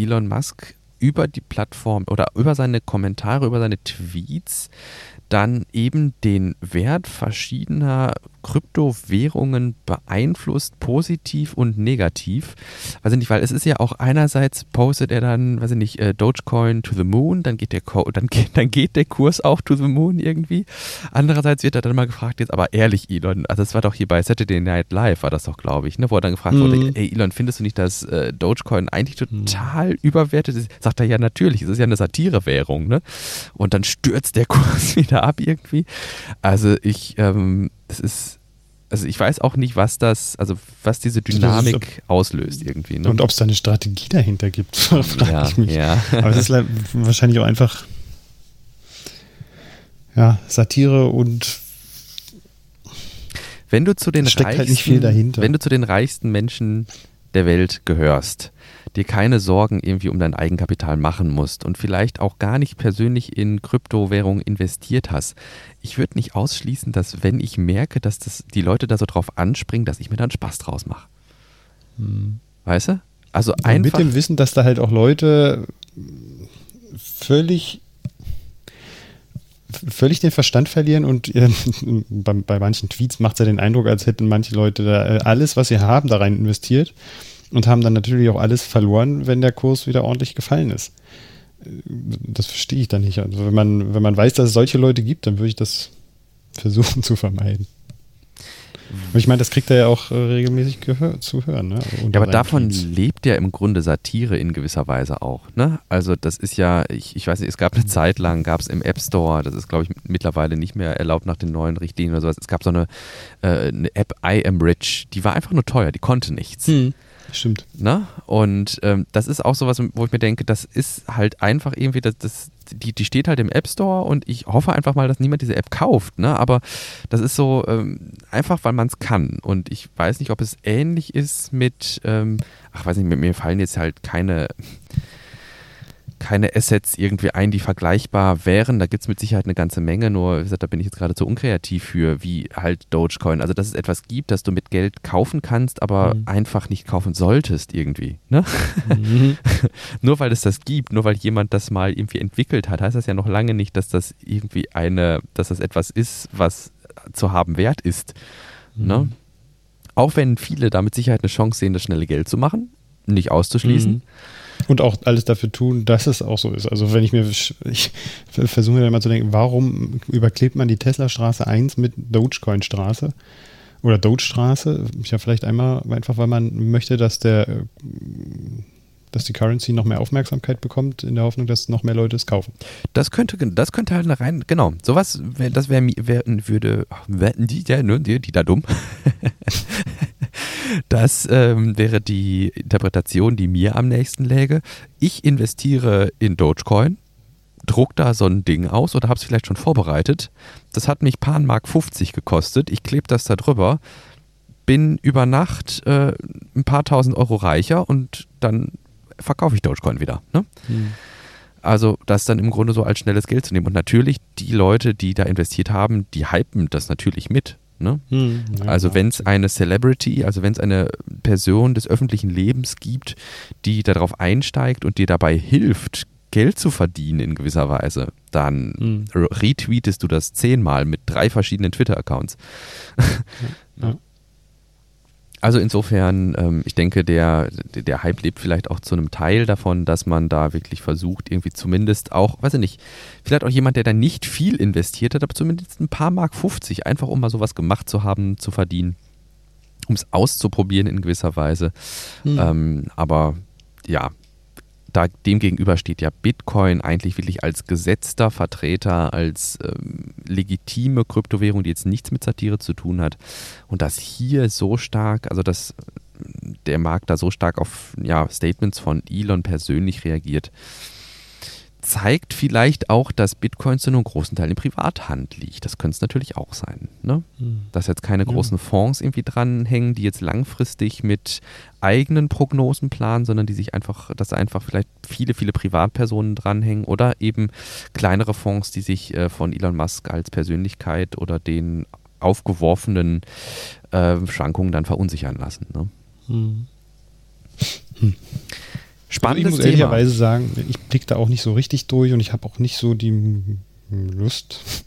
Elon Musk über die Plattform oder über seine Kommentare, über seine Tweets dann eben den Wert verschiedener Kryptowährungen beeinflusst, positiv und negativ. Weiß ich nicht, weil es ist ja auch einerseits postet er dann, weiß ich nicht, äh, Dogecoin to the moon, dann geht der dann, dann geht der Kurs auch to the moon irgendwie. Andererseits wird er dann mal gefragt, jetzt aber ehrlich, Elon, also das war doch hier bei Saturday Night Live, war das doch, glaube ich, ne, wo er dann gefragt mhm. wurde, ey Elon, findest du nicht, dass äh, Dogecoin eigentlich total mhm. überwertet ist? Sagt er ja natürlich, es ist ja eine Satirewährung, ne? Und dann stürzt der Kurs wieder ab irgendwie. Also ich, ähm, ist, also ich weiß auch nicht, was das, also was diese Dynamik ist, auslöst irgendwie. Ne? Und ob es da eine Strategie dahinter gibt, frage ja, ich mich. Ja. Aber es ist wahrscheinlich auch einfach ja, Satire und wenn du zu den reichsten, halt nicht viel dahinter. wenn du zu den reichsten Menschen der Welt gehörst, dir keine Sorgen irgendwie um dein Eigenkapital machen musst und vielleicht auch gar nicht persönlich in Kryptowährungen investiert hast. Ich würde nicht ausschließen, dass wenn ich merke, dass das die Leute da so drauf anspringen, dass ich mir dann Spaß draus mache. Hm. Weißt du? Also einfach. Mit dem Wissen, dass da halt auch Leute völlig völlig den Verstand verlieren und äh, bei, bei, manchen Tweets macht es ja den Eindruck, als hätten manche Leute da äh, alles, was sie haben, da rein investiert und haben dann natürlich auch alles verloren, wenn der Kurs wieder ordentlich gefallen ist. Das verstehe ich dann nicht. Also wenn man, wenn man weiß, dass es solche Leute gibt, dann würde ich das versuchen zu vermeiden. Ich meine, das kriegt er ja auch äh, regelmäßig zu hören. Ne? Ja, aber davon Tweets. lebt ja im Grunde Satire in gewisser Weise auch. Ne? Also das ist ja, ich, ich weiß nicht, es gab eine Zeit lang, gab es im App Store, das ist glaube ich mittlerweile nicht mehr erlaubt nach den neuen Richtlinien oder sowas, es gab so eine, äh, eine App I Am Rich, die war einfach nur teuer, die konnte nichts. Hm. Stimmt. Na? Und ähm, das ist auch sowas, wo ich mir denke, das ist halt einfach irgendwie, das, das, die, die steht halt im App Store und ich hoffe einfach mal, dass niemand diese App kauft. Ne? Aber das ist so ähm, einfach, weil man es kann. Und ich weiß nicht, ob es ähnlich ist mit, ähm, ach weiß nicht, mit mir fallen jetzt halt keine keine Assets irgendwie ein, die vergleichbar wären. Da gibt es mit Sicherheit eine ganze Menge, nur wie gesagt, da bin ich jetzt gerade zu unkreativ für, wie halt Dogecoin. Also, dass es etwas gibt, das du mit Geld kaufen kannst, aber mhm. einfach nicht kaufen solltest irgendwie. Ne? Mhm. nur weil es das gibt, nur weil jemand das mal irgendwie entwickelt hat, heißt das ja noch lange nicht, dass das irgendwie eine, dass das etwas ist, was zu haben wert ist. Mhm. Ne? Auch wenn viele da mit Sicherheit eine Chance sehen, das schnelle Geld zu machen, nicht auszuschließen. Mhm. Und auch alles dafür tun, dass es auch so ist. Also wenn ich mir, ich versuche mir immer zu denken, warum überklebt man die Tesla-Straße 1 mit Dogecoin-Straße? Oder Doge-Straße? Ja, vielleicht einmal einfach, weil man möchte, dass der dass die Currency noch mehr Aufmerksamkeit bekommt, in der Hoffnung, dass noch mehr Leute es kaufen. Das könnte, das könnte halt eine rein, genau, sowas, das wäre, wär, würde, werden die, ja, ne, die, die da dumm. Das ähm, wäre die Interpretation, die mir am nächsten läge. Ich investiere in Dogecoin, druck da so ein Ding aus oder habe es vielleicht schon vorbereitet. Das hat mich paar Mark 50 gekostet. Ich klebe das da drüber, bin über Nacht äh, ein paar tausend Euro reicher und dann verkaufe ich Dogecoin wieder. Ne? Hm. Also das dann im Grunde so als schnelles Geld zu nehmen. Und natürlich, die Leute, die da investiert haben, die hypen das natürlich mit. Ne? Hm, ja, also wenn es eine Celebrity, also wenn es eine Person des öffentlichen Lebens gibt, die darauf einsteigt und dir dabei hilft, Geld zu verdienen in gewisser Weise, dann hm. retweetest du das zehnmal mit drei verschiedenen Twitter-Accounts. Ja, ja. Also insofern, ähm, ich denke, der, der Hype lebt vielleicht auch zu einem Teil davon, dass man da wirklich versucht, irgendwie zumindest auch, weiß ich nicht, vielleicht auch jemand, der da nicht viel investiert hat, aber zumindest ein paar Mark 50, einfach um mal sowas gemacht zu haben, zu verdienen, um es auszuprobieren in gewisser Weise. Mhm. Ähm, aber ja, da dem gegenüber steht ja Bitcoin eigentlich wirklich als gesetzter Vertreter, als ähm, legitime Kryptowährung, die jetzt nichts mit Satire zu tun hat. Und das hier so stark, also dass der Markt da so stark auf ja, Statements von Elon persönlich reagiert, zeigt vielleicht auch, dass Bitcoin zu einem großen Teil in Privathand liegt. Das könnte es natürlich auch sein. Ne? Mhm. Dass jetzt keine ja. großen Fonds irgendwie dranhängen, die jetzt langfristig mit eigenen Prognosen planen, sondern die sich einfach, dass einfach vielleicht viele, viele Privatpersonen dranhängen oder eben kleinere Fonds, die sich äh, von Elon Musk als Persönlichkeit oder den aufgeworfenen äh, Schwankungen dann verunsichern lassen. Ne? Mhm. Hm. Spannendes also ich muss Thema. ehrlicherweise sagen, ich blicke da auch nicht so richtig durch und ich habe auch nicht so die Lust,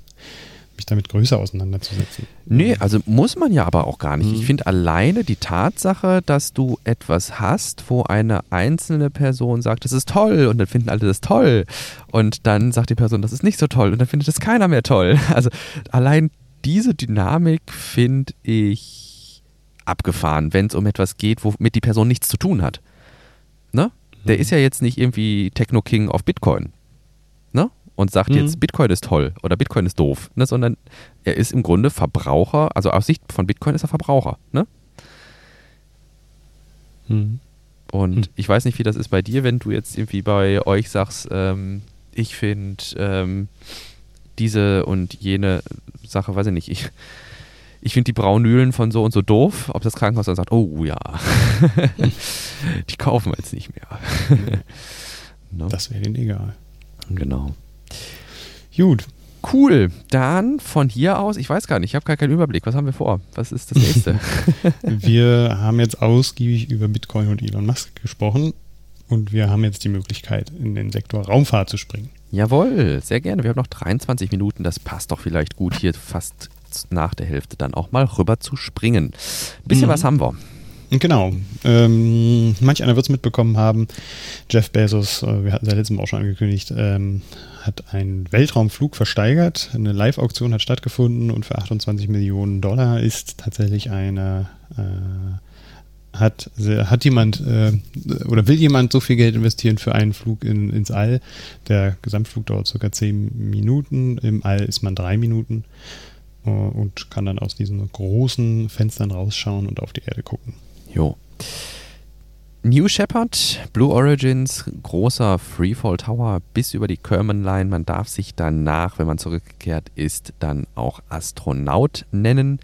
mich damit größer auseinanderzusetzen. Nee, also muss man ja aber auch gar nicht. Mhm. Ich finde alleine die Tatsache, dass du etwas hast, wo eine einzelne Person sagt, das ist toll und dann finden alle das toll und dann sagt die Person, das ist nicht so toll und dann findet es keiner mehr toll. Also allein diese Dynamik finde ich abgefahren, wenn es um etwas geht, womit die Person nichts zu tun hat. Ne? Der ist ja jetzt nicht irgendwie Techno-King auf Bitcoin. Ne? Und sagt mhm. jetzt, Bitcoin ist toll oder Bitcoin ist doof, ne? sondern er ist im Grunde Verbraucher, also aus Sicht von Bitcoin ist er Verbraucher. Ne? Mhm. Und mhm. ich weiß nicht, wie das ist bei dir, wenn du jetzt irgendwie bei euch sagst, ähm, ich finde ähm, diese und jene Sache, weiß ich nicht, ich, ich finde die Braunühlen von so und so doof, ob das Krankenhaus dann sagt, oh ja, die kaufen wir jetzt nicht mehr. no? Das wäre denen egal. Genau. Gut. Cool. Dann von hier aus, ich weiß gar nicht, ich habe gar keinen Überblick. Was haben wir vor? Was ist das nächste? wir haben jetzt ausgiebig über Bitcoin und Elon Musk gesprochen und wir haben jetzt die Möglichkeit, in den Sektor Raumfahrt zu springen. Jawohl, sehr gerne. Wir haben noch 23 Minuten. Das passt doch vielleicht gut hier fast nach der Hälfte dann auch mal rüber zu springen. Ein bisschen mhm. was haben wir. Genau. Ähm, manch einer wird es mitbekommen haben. Jeff Bezos, äh, wir hatten es ja letztes Mal auch schon angekündigt, ähm, hat einen Weltraumflug versteigert. Eine Live-Auktion hat stattgefunden und für 28 Millionen Dollar ist tatsächlich eine. Äh, hat, hat jemand äh, oder will jemand so viel Geld investieren für einen Flug in, ins All? Der Gesamtflug dauert circa 10 Minuten. Im All ist man drei Minuten. Äh, und kann dann aus diesen großen Fenstern rausschauen und auf die Erde gucken. Jo. New Shepard, Blue Origins, großer Freefall Tower bis über die Kerman Line. Man darf sich danach, wenn man zurückgekehrt ist, dann auch Astronaut nennen.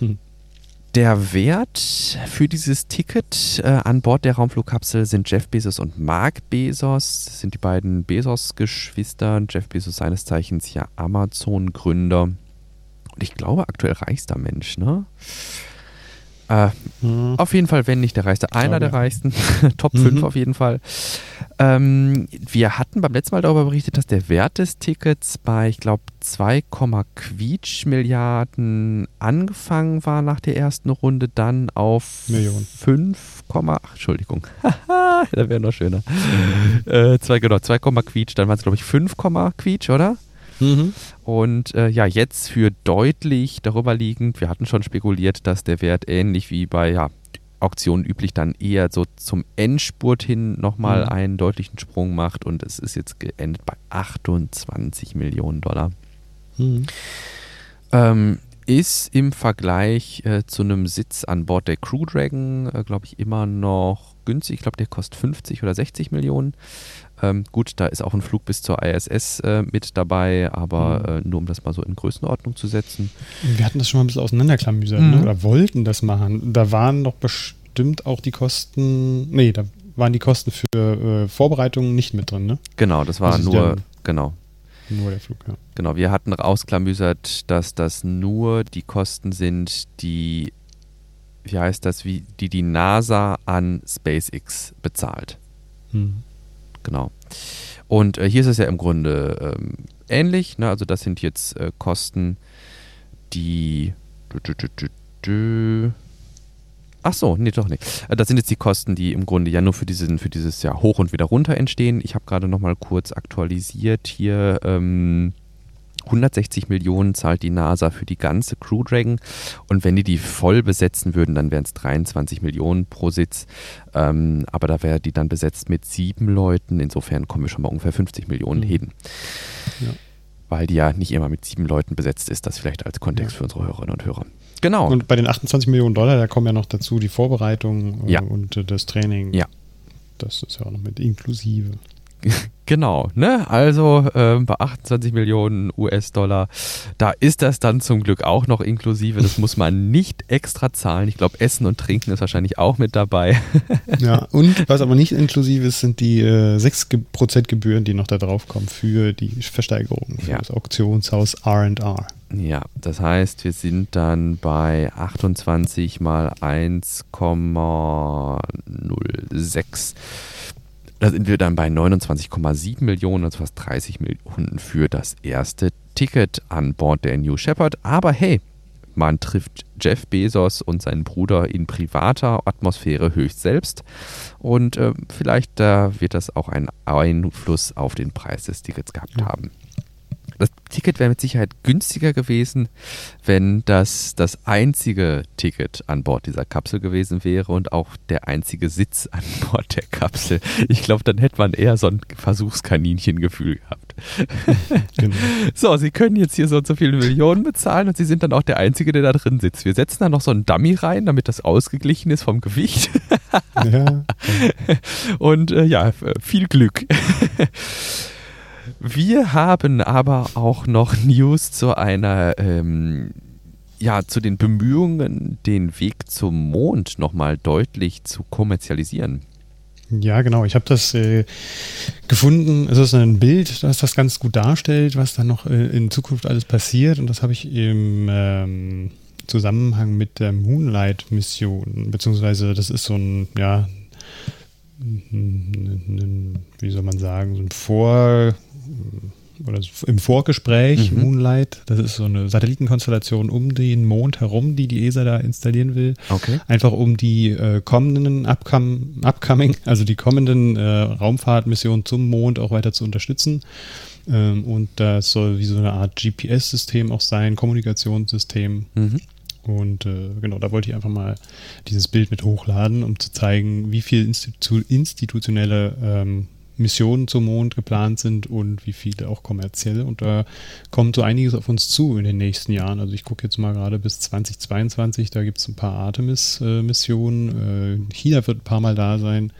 Hm. Der Wert für dieses Ticket äh, an Bord der Raumflugkapsel sind Jeff Bezos und Mark Bezos. Das sind die beiden Bezos-Geschwister. Jeff Bezos seines Zeichens ja Amazon-Gründer. Und ich glaube, aktuell reichster Mensch, ne? Äh, mhm. Auf jeden Fall, wenn nicht der reichste, einer der reichsten. Top 5 mhm. auf jeden Fall. Ähm, wir hatten beim letzten Mal darüber berichtet, dass der Wert des Tickets bei, ich glaube, 2, Quietsch Milliarden angefangen war nach der ersten Runde, dann auf Millionen. 5, ach, Entschuldigung. da wäre noch schöner. Mhm. Äh, zwei, genau, 2, Quietsch, dann waren es, glaube ich, 5, Quietsch, oder? Mhm. Und äh, ja, jetzt für deutlich darüber liegend, wir hatten schon spekuliert, dass der Wert ähnlich wie bei ja, Auktionen üblich dann eher so zum Endspurt hin nochmal mhm. einen deutlichen Sprung macht und es ist jetzt geendet bei 28 Millionen Dollar. Mhm. Ähm, ist im Vergleich äh, zu einem Sitz an Bord der Crew Dragon, äh, glaube ich, immer noch günstig. Ich glaube, der kostet 50 oder 60 Millionen. Ähm, gut, da ist auch ein Flug bis zur ISS äh, mit dabei, aber mhm. äh, nur um das mal so in Größenordnung zu setzen. Wir hatten das schon mal ein bisschen auseinanderklamüsert, ne? mhm. ne? oder wollten das machen. Da waren doch bestimmt auch die Kosten, nee, da waren die Kosten für äh, Vorbereitungen nicht mit drin, ne? Genau, das war Also nur, der- genau. Nur der Flug, ja. Genau, wir hatten ausklamüsert, dass das nur die Kosten sind, die, wie heißt das, wie, die die NASA an SpaceX bezahlt. Hm. Genau. Und äh, hier ist es ja im Grunde ähm, ähnlich. Ne? Also das sind jetzt äh, Kosten, die. Ach so, nee, doch nicht. Äh, Das sind jetzt die Kosten, die im Grunde ja nur für, diesen, für dieses Jahr hoch und wieder runter entstehen. Ich habe gerade nochmal kurz aktualisiert hier. Ähm, 160 Millionen zahlt die NASA für die ganze Crew Dragon und wenn die die voll besetzen würden, dann wären es 23 Millionen pro Sitz. Ähm, aber da wäre die dann besetzt mit sieben Leuten. Insofern kommen wir schon mal ungefähr 50 Millionen Mhm. hin. Ja. Weil die ja nicht immer mit sieben Leuten besetzt ist. Das vielleicht als Kontext Ja. für unsere Hörerinnen und Hörer. Genau. Und bei den 28 Millionen Dollar, da kommen ja noch dazu die Vorbereitung äh, Ja. und äh, das Training. Ja. Das ist ja auch noch mit inklusive. Genau, ne? Also ähm, bei 28 Millionen US-Dollar, da ist das dann zum Glück auch noch inklusive. Das muss man nicht extra zahlen. Ich glaube, Essen und Trinken ist wahrscheinlich auch mit dabei. Ja, und was aber nicht inklusive ist, sind die äh, 6% Gebühren, die noch da drauf kommen für die Versteigerung, für Ja. das Auktionshaus R&R. Ja, das heißt, wir sind dann bei 28 mal 1,06. Da sind wir dann bei 29,7 Millionen, also fast 30 Millionen für das erste Ticket an Bord der New Shepard. Aber hey, man trifft Jeff Bezos und seinen Bruder in privater Atmosphäre höchst selbst. Und äh, vielleicht da wird das auch einen Einfluss auf den Preis des Tickets gehabt Ja. haben. Das Ticket wäre mit Sicherheit günstiger gewesen, wenn das das einzige Ticket an Bord dieser Kapsel gewesen wäre und auch der einzige Sitz an Bord der Kapsel. Ich glaube, dann hätte man eher so ein Versuchskaninchen-Gefühl gehabt. Genau. So, Sie können jetzt hier so und so viele Millionen bezahlen und Sie sind dann auch der Einzige, der da drin sitzt. Wir setzen da noch so einen Dummy rein, damit das ausgeglichen ist vom Gewicht. ja, Und äh, ja, viel Glück. Wir haben aber auch noch News zu einer, ähm, ja, zu den Bemühungen, den Weg zum Mond nochmal deutlich zu kommerzialisieren. ja, genau. Ich habe das äh, gefunden. Es ist ein Bild, das das ganz gut darstellt, was dann noch äh, in Zukunft alles passiert. Und das habe ich im ähm, Zusammenhang mit der Moonlight-Mission, beziehungsweise das ist so ein, ja, n- n- wie soll man sagen, so ein Vor- oder im Vorgespräch Mhm. Moonlight. Das ist so eine Satellitenkonstellation um den Mond herum, die die ESA da installieren will. Okay. Einfach um die äh, kommenden upcom upcoming, also die kommenden äh, Raumfahrtmissionen zum Mond auch weiter zu unterstützen. Ähm, und das soll wie so eine Art GPS-System auch sein, Kommunikationssystem. Mhm. Und äh, genau, da wollte ich einfach mal dieses Bild mit hochladen, um zu zeigen, wie viel Institu institutionelle ähm, Missionen zum Mond geplant sind und wie viele auch kommerzielle. Und da kommt so einiges auf uns zu in den nächsten Jahren. Also ich gucke jetzt mal gerade bis 2022, da gibt es ein paar Artemis-Missionen. Äh, China wird ein paar Mal da sein.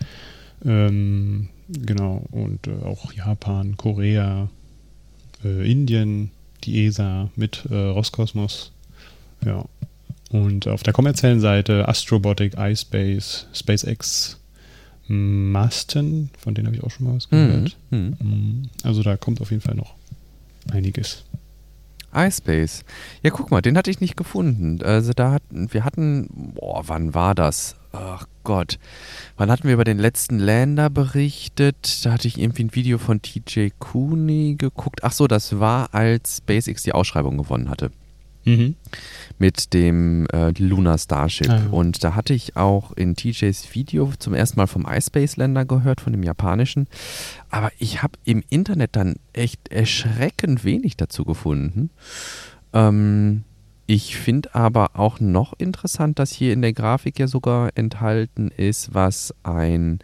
Ähm, genau, und äh, auch Japan, Korea, äh, Indien, die ESA mit Roskosmos. Ja. Und auf der kommerziellen Seite Astrobotic, iSpace, SpaceX, Masten, von denen habe ich auch schon mal was gehört. Mhm. Mhm. Also da kommt auf jeden Fall noch einiges. iSpace. Ja, guck mal, den hatte ich nicht gefunden. Also da hatten, wir hatten, boah, wann war das? Ach Gott. Wann hatten wir über den letzten Lander berichtet? Da hatte ich irgendwie ein Video von TJ Cooney geguckt. Ach so, das war, als SpaceX die Ausschreibung gewonnen hatte. Mit dem äh, Lunar Starship. Ah, ja. Und da hatte ich auch in TJs Video zum ersten Mal vom iSpace-Länder gehört, von dem japanischen. Aber ich habe im Internet dann echt erschreckend wenig dazu gefunden. Ähm, ich finde aber auch noch interessant, dass hier in der Grafik ja sogar enthalten ist, was ein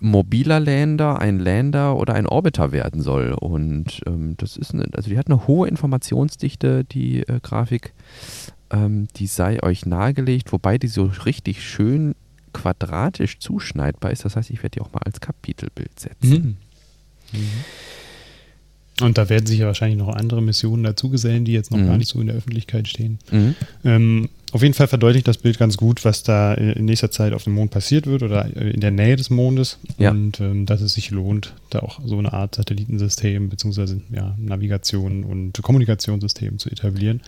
mobiler Lander, ein Lander oder ein Orbiter werden soll. Und ähm, das ist eine, also die hat eine hohe Informationsdichte, die äh, Grafik. Ähm, die sei euch nahegelegt, wobei die so richtig schön quadratisch zuschneidbar ist. Das heißt, ich werde die auch mal als Kapitelbild setzen. Mhm. Und da werden sich ja wahrscheinlich noch andere Missionen dazugesellen, die jetzt noch Mhm. gar nicht so in der Öffentlichkeit stehen. Mhm. Ähm, auf jeden Fall verdeutlicht das Bild ganz gut, was da in nächster Zeit auf dem Mond passiert wird oder äh, in der Nähe des Mondes. Ja. Und ähm, dass es sich lohnt, da auch so eine Art Satellitensystem bzw. Ja, Navigation und Kommunikationssystem zu etablieren.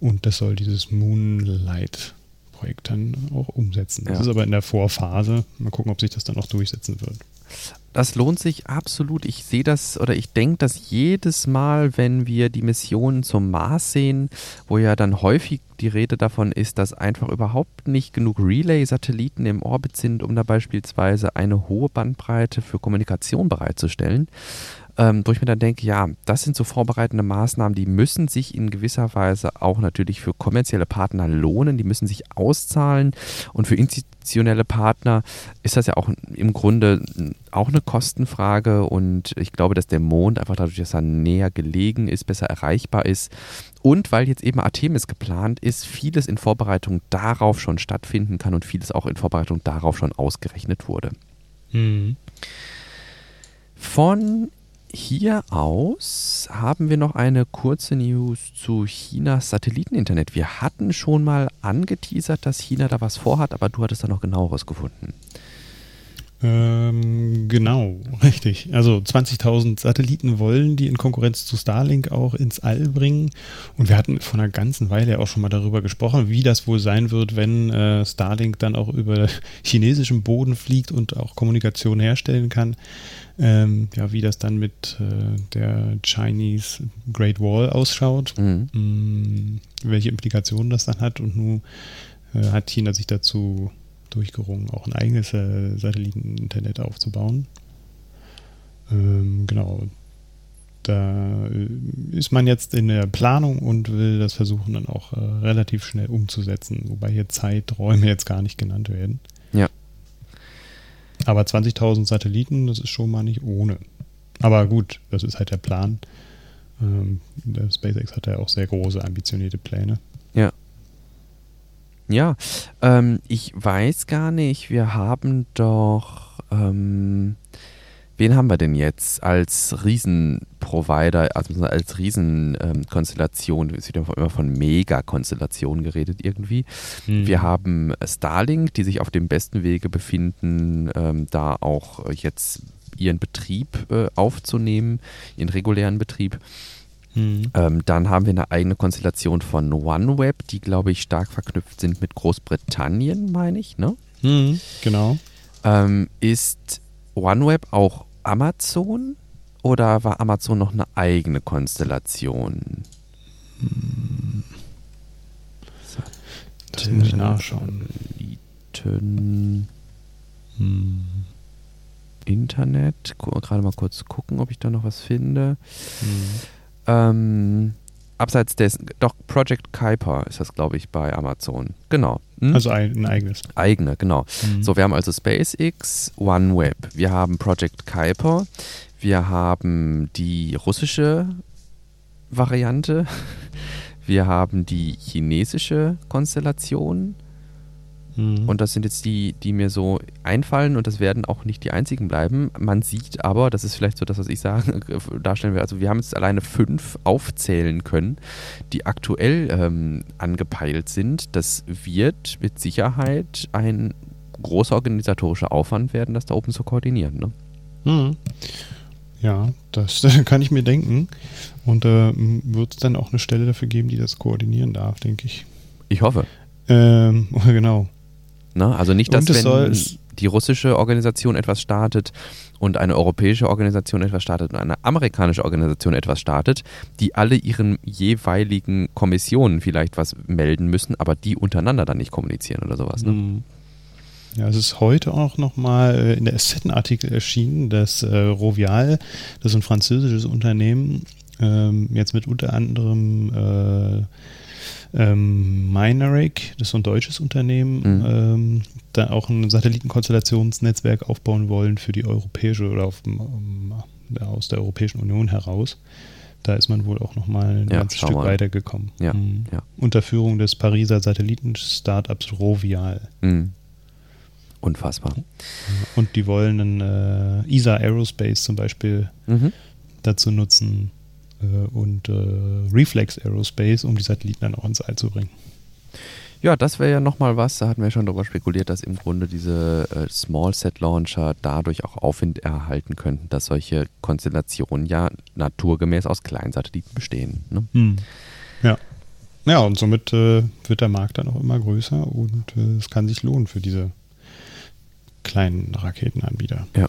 Und das soll dieses Moonlight-Projekt dann auch umsetzen. Das Ja. ist aber in der Vorphase. Mal gucken, ob sich das dann auch durchsetzen wird. Das lohnt sich absolut. Ich sehe das oder ich denke das jedes Mal, wenn wir die Missionen zum Mars sehen, wo ja dann häufig die Rede davon ist, dass einfach überhaupt nicht genug Relay-Satelliten im Orbit sind, um da beispielsweise eine hohe Bandbreite für Kommunikation bereitzustellen. Ähm, wo ich mir dann denke, ja, das sind so vorbereitende Maßnahmen, die müssen sich in gewisser Weise auch natürlich für kommerzielle Partner lohnen, die müssen sich auszahlen. Und für institutionelle Partner ist das ja auch im Grunde auch eine Kostenfrage. Und ich glaube, dass der Mond einfach dadurch, dass er näher gelegen ist, besser erreichbar ist. Und weil jetzt eben Artemis geplant ist, vieles in Vorbereitung darauf schon stattfinden kann und vieles auch in Vorbereitung darauf schon ausgerechnet wurde. Von hier aus haben wir noch eine kurze News zu Chinas Satelliteninternet. Wir hatten schon mal angeteasert, dass China da was vorhat, aber du hattest da noch genaueres gefunden. Ähm, genau, richtig. Also 20.000 Satelliten wollen die in Konkurrenz zu Starlink auch ins All bringen. Und wir hatten vor einer ganzen Weile auch schon mal darüber gesprochen, wie das wohl sein wird, wenn äh, Starlink dann auch über chinesischem Boden fliegt und auch Kommunikation herstellen kann. Ähm, ja, wie das dann mit äh, der Chinese Great Wall ausschaut, Mhm. mh, welche Implikationen das dann hat. Und nun äh, hat China sich dazu durchgerungen, auch ein eigenes äh, Satelliteninternet aufzubauen. Ähm, genau. Da äh, ist man jetzt in der Planung und will das versuchen dann auch äh, relativ schnell umzusetzen, wobei hier Zeiträume jetzt gar nicht genannt werden. Ja. Aber 20.000 Satelliten, das ist schon mal nicht ohne. Aber gut, das ist halt der Plan. Ähm, der SpaceX hat ja auch sehr große, ambitionierte Pläne. Ja, ähm, ich weiß gar nicht, wir haben doch, ähm, wen haben wir denn jetzt als Riesenprovider, also als Riesenkonstellation, es wird ja immer von Mega-Konstellation geredet irgendwie. Wir haben Starlink, die sich auf dem besten Wege befinden, ähm, da auch jetzt ihren Betrieb äh, aufzunehmen, ihren regulären Betrieb. Mhm. Ähm, dann haben wir eine eigene Konstellation von OneWeb, die, glaube ich, stark verknüpft sind mit Großbritannien, meine ich. Ne? Mhm. Genau. Ähm, ist OneWeb auch Amazon oder war Amazon noch eine eigene Konstellation? Das muss ich nachschauen. Satelliten, Mhm. Internet, gerade mal kurz gucken, ob ich da noch was finde. Mhm. Ähm, abseits dessen, doch Project Kuiper ist das, glaube ich, bei Amazon. Genau. Hm? Also ein, ein eigenes. eigene, genau. Mhm. So, wir haben also SpaceX, OneWeb, wir haben Project Kuiper, wir haben die russische Variante, wir haben die chinesische Konstellation Mhm. und das sind jetzt die, die mir so einfallen und das werden auch nicht die einzigen bleiben. Man sieht aber, das ist vielleicht so das, was ich sagen, darstellen will, also wir haben jetzt alleine fünf aufzählen können, die aktuell ähm, angepeilt sind. Das wird mit Sicherheit ein großer organisatorischer Aufwand werden, das da oben zu koordinieren. Ne? Mhm. Ja, das kann ich mir denken. Und da äh, wird es dann auch eine Stelle dafür geben, die das koordinieren darf, denke ich. Ich hoffe. Ähm, genau. Ne? Also nicht, dass wenn die russische Organisation etwas startet und eine europäische Organisation etwas startet und eine amerikanische Organisation etwas startet, die alle ihren jeweiligen Kommissionen vielleicht was melden müssen, aber die untereinander dann nicht kommunizieren oder sowas. Ne? Mhm. Ja, es ist heute auch nochmal in der Assetten-Artikel erschienen, dass äh, Rovial, das ist ein französisches Unternehmen, ähm, jetzt mit unter anderem äh, ähm, Mineric, das ist so ein deutsches Unternehmen, Mhm. ähm, da auch ein Satellitenkonstellationsnetzwerk aufbauen wollen für die europäische oder auf, dem, ähm, aus der Europäischen Union heraus. Da ist man wohl auch nochmal ein Ja, ganzes Stück weitergekommen. Ja, Mhm. ja. Unter Führung des Pariser Satelliten-Startups Rovial. Mhm. Unfassbar. Und die wollen einen äh, ESA Aerospace zum Beispiel Mhm. dazu nutzen, und äh, Reflex Aerospace, um die Satelliten dann auch ins All zu bringen. Ja, das wäre ja nochmal was, da hatten wir schon darüber spekuliert, dass im Grunde diese äh, Small Set Launcher dadurch auch Aufwind erhalten könnten, dass solche Konstellationen ja naturgemäß aus kleinen Satelliten bestehen. Ne? Hm. Ja. Ja, und somit äh, wird der Markt dann auch immer größer und äh, es kann sich lohnen für diese kleinen Raketenanbieter. Ja.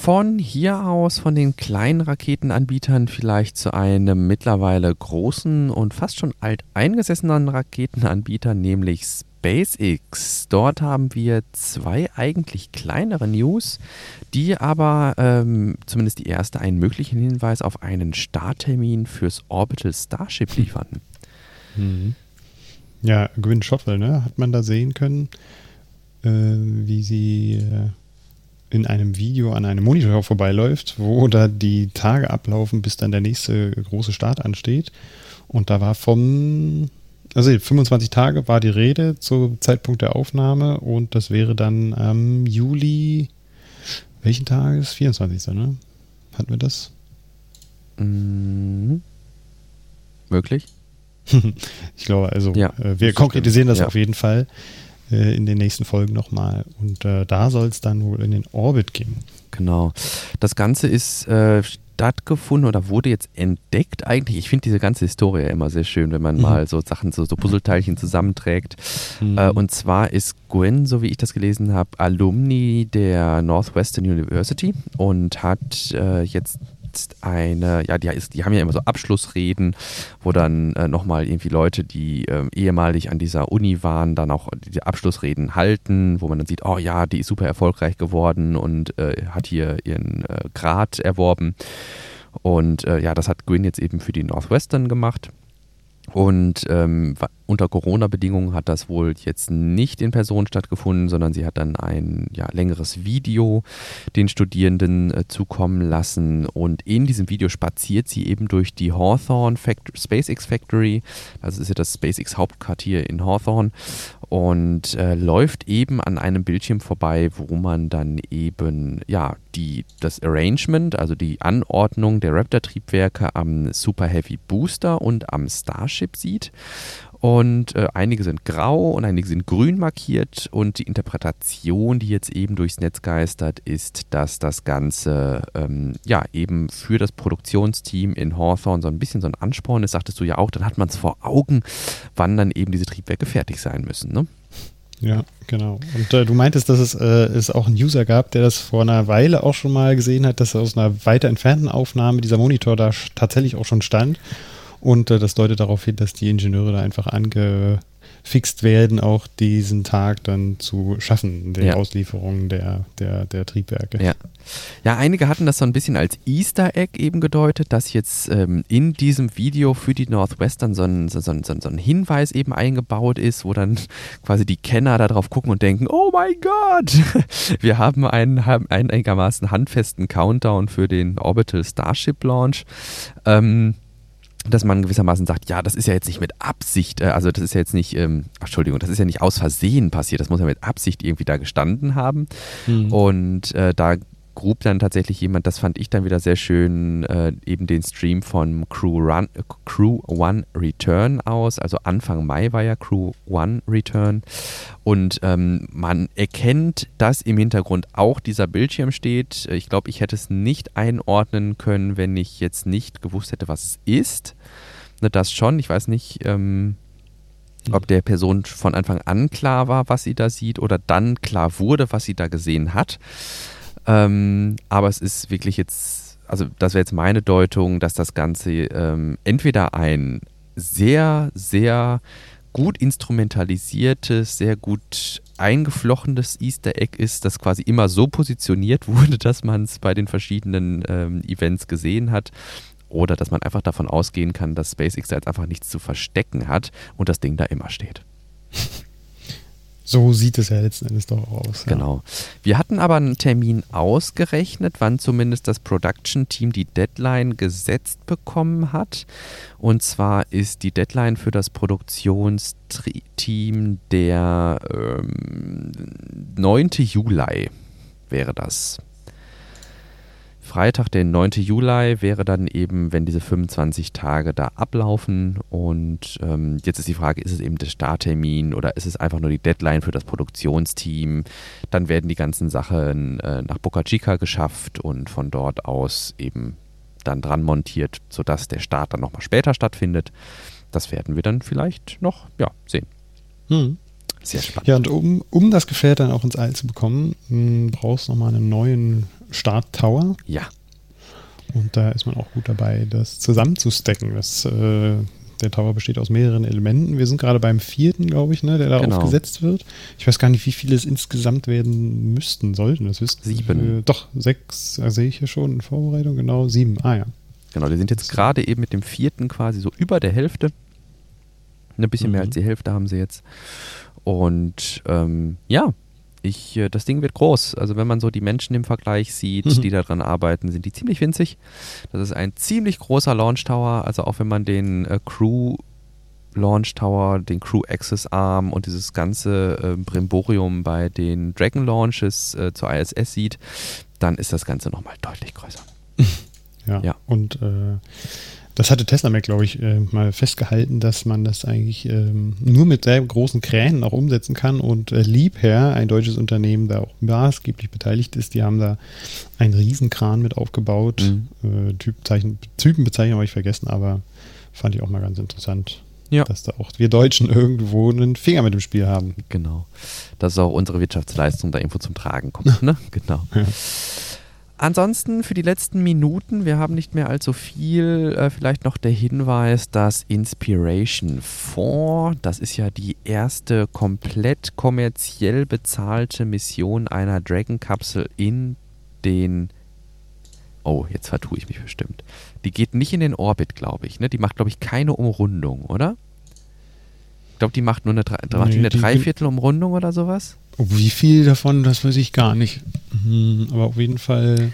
Von hier aus, von den kleinen Raketenanbietern vielleicht zu einem mittlerweile großen und fast schon alteingesessenen Raketenanbieter, nämlich SpaceX. Dort haben wir zwei eigentlich kleinere News, die aber ähm, zumindest die erste einen möglichen Hinweis auf einen Starttermin fürs Orbital Starship liefern. Mhm. Ja, Gwyn Schoffel, ne? Hat man da sehen können, äh, wie sie äh, in einem Video an einem Monitor vorbeiläuft, wo da die Tage ablaufen, bis dann der nächste große Start ansteht. Und da war vom, also 25 Tage war die Rede zum Zeitpunkt der Aufnahme und das wäre dann am Juli, welchen Tages? 24. Ne? Hatten wir das? Mhm. Ich glaube, also ja, äh, wir konkretisieren das ja. auf jeden Fall. Äh, in den nächsten Folgen nochmal. Und äh, da soll es dann wohl in den Orbit gehen. Genau. Das Ganze ist äh, stattgefunden oder wurde jetzt entdeckt eigentlich. Ich finde diese ganze Historie immer sehr schön, wenn man mhm. mal so Sachen, so, so Puzzleteilchen zusammenträgt. Mhm. Äh, und zwar ist Gwen, so wie ich das gelesen habe, Alumni der Northwestern University und hat äh, jetzt eine, ja, die, ist, die haben ja immer so Abschlussreden, wo dann äh, nochmal irgendwie Leute, die äh, ehemalig an dieser Uni waren, dann auch die Abschlussreden halten, wo man dann sieht, oh ja, die ist super erfolgreich geworden und äh, hat hier ihren äh, Grad erworben. Und äh, ja, das hat Gwyn jetzt eben für die Northwestern gemacht. Und ähm, unter Corona-Bedingungen hat das wohl jetzt nicht in Person stattgefunden, sondern sie hat dann ein ja, längeres Video den Studierenden äh, zukommen lassen. Und in diesem Video spaziert sie eben durch die Hawthorne Fact SpaceX Factory. Das ist ja das SpaceX Hauptquartier in Hawthorne. Und äh, läuft eben an einem Bildschirm vorbei, wo man dann eben ja die, das Arrangement, also die Anordnung der Raptor-Triebwerke am Super Heavy Booster und am Starship sieht. Und äh, einige sind grau und einige sind grün markiert. Und die Interpretation, die jetzt eben durchs Netz geistert, ist, dass das Ganze ähm, ja eben für das Produktionsteam in Hawthorne so ein bisschen so ein Ansporn ist, sagtest du ja auch, dann hat man es vor Augen, wann dann eben diese Triebwerke fertig sein müssen. Ne? Ja, genau. Und äh, du meintest, dass es, äh, es auch einen User gab, der das vor einer Weile auch schon mal gesehen hat, dass aus einer weiter entfernten Aufnahme dieser Monitor da tatsächlich auch schon stand und äh, das deutet darauf hin, dass die Ingenieure da einfach angefixt werden, auch diesen Tag dann zu schaffen, der ja. Auslieferung der, der, der Triebwerke. Ja. ja, einige hatten das so ein bisschen als Easter Egg eben gedeutet, dass jetzt ähm, in diesem Video für die Northwestern so ein, so, so, so, so ein Hinweis eben eingebaut ist, wo dann quasi die Kenner da drauf gucken und denken, oh mein Gott, wir haben einen, haben einen einigermaßen handfesten Countdown für den Orbital Starship Launch. Ähm, dass man gewissermaßen sagt, ja, das ist ja jetzt nicht mit Absicht, äh, also das ist ja jetzt nicht, ähm, Entschuldigung, das ist ja nicht aus Versehen passiert, das muss ja mit Absicht irgendwie da gestanden haben. Mhm. Und äh, da grub dann tatsächlich jemand, das fand ich dann wieder sehr schön, äh, eben den Stream von Crew, Run, äh, Crew One Return aus. Also Anfang Mai war ja Crew One Return. Und ähm, man erkennt, dass im Hintergrund auch dieser Bildschirm steht. Ich glaube, ich hätte es nicht einordnen können, wenn ich jetzt nicht gewusst hätte, was es ist. Ne, das schon. Ich weiß nicht. Ähm, ob der Person von Anfang an klar war, was sie da sieht, oder dann klar wurde, was sie da gesehen hat. Ähm, aber es ist wirklich jetzt, also das wäre jetzt meine Deutung, dass das Ganze ähm, entweder ein sehr, sehr gut instrumentalisiertes, sehr gut eingeflochtenes Easter Egg ist, das quasi immer so positioniert wurde, dass man es bei den verschiedenen ähm, Events gesehen hat. Oder dass man einfach davon ausgehen kann, dass SpaceX da jetzt einfach nichts zu verstecken hat und das Ding da immer steht. So sieht es ja letzten Endes doch aus. Ja. Genau. Wir hatten aber einen Termin ausgerechnet, wann zumindest das Production-Team die Deadline gesetzt bekommen hat. Und zwar ist die Deadline für das Produktionsteam der ähm, 9. Juli wäre das. Freitag, der 9. Juli, wäre dann eben, wenn diese 25 Tage da ablaufen. Und ähm, jetzt ist die Frage, ist es eben der Starttermin oder ist es einfach nur die Deadline für das Produktionsteam? Dann werden die ganzen Sachen äh, nach Boca Chica geschafft und von dort aus eben dann dran montiert, sodass der Start dann nochmal später stattfindet. Das werden wir dann vielleicht noch ja, sehen. Hm. Sehr spannend. Ja, und um, um das Gefährt dann auch ins All zu bekommen, hm, brauchst du nochmal einen neuen Start-Tower. Ja. Und da ist man auch gut dabei, das zusammenzustecken. Das, äh, der Tower besteht aus mehreren Elementen. Wir sind gerade beim vierten, glaube ich, ne, der da genau. aufgesetzt wird. Ich weiß gar nicht, wie viele es insgesamt werden müssten, sollten. Das wissen Sieben. Äh, doch, sechs äh, sehe ich hier schon in Vorbereitung. Genau, sieben. Ah ja. Genau, die sind jetzt gerade eben mit dem vierten quasi so über der Hälfte. Ein bisschen mhm. mehr als die Hälfte haben sie jetzt. Und ähm, ja, ich, äh, das Ding wird groß. Also wenn man so die Menschen im Vergleich sieht, mhm. die daran arbeiten, sind die ziemlich winzig. Das ist ein ziemlich großer Launch Tower. Also auch wenn man den äh, Crew Launch Tower, den Crew Access Arm und dieses ganze äh, Brimborium bei den Dragon Launches äh, zur ISS sieht, dann ist das Ganze nochmal deutlich größer. Ja, ja. und äh, das hatte Tesla Mac, glaube ich, äh, mal festgehalten, dass man das eigentlich ähm, nur mit sehr großen Kränen auch umsetzen kann. Und äh, Liebherr, ein deutsches Unternehmen, da auch maßgeblich beteiligt ist, die haben da einen Riesenkran mit aufgebaut. Mhm. Äh, Typenbezeichnung habe ich vergessen, aber fand ich auch mal ganz interessant. Ja. Dass da auch wir Deutschen irgendwo einen Finger mit dem Spiel haben. Genau. Dass auch unsere Wirtschaftsleistung da irgendwo zum Tragen kommt. ne? Genau. Ja. Ansonsten für die letzten Minuten, wir haben nicht mehr allzu viel, äh, vielleicht noch der Hinweis, dass Inspiration 4, das ist ja die erste komplett kommerziell bezahlte Mission einer Dragon-Kapsel in den Oh, jetzt vertue ich mich bestimmt. Die geht nicht in den Orbit, glaube ich. Ne? Die macht, glaube ich, keine Umrundung, oder? Ich glaube, die macht nur eine, nee, eine Dreiviertelumrundung oder sowas. Wie viel davon, das weiß ich gar nicht. Mhm, aber auf jeden Fall.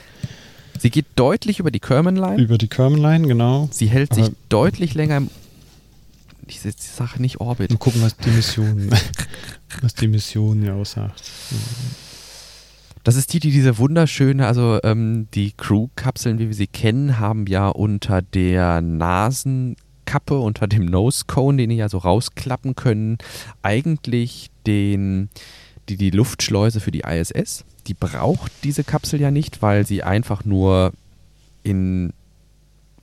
Sie geht deutlich über die Kerman-Line. Über die Kerman-Line, genau. Sie hält aber sich deutlich länger im. Ich sage nicht Orbit. Mal gucken, was die Mission, was die Mission ja aussagt. Das ist die, die diese wunderschöne, also ähm, die Crew-Kapseln, wie wir sie kennen, haben ja unter der Nasenkappe, unter dem Nose Cone, den die ja so rausklappen können, eigentlich den die, die Luftschleuse für die ISS. Die braucht diese Kapsel ja nicht, weil sie einfach nur in,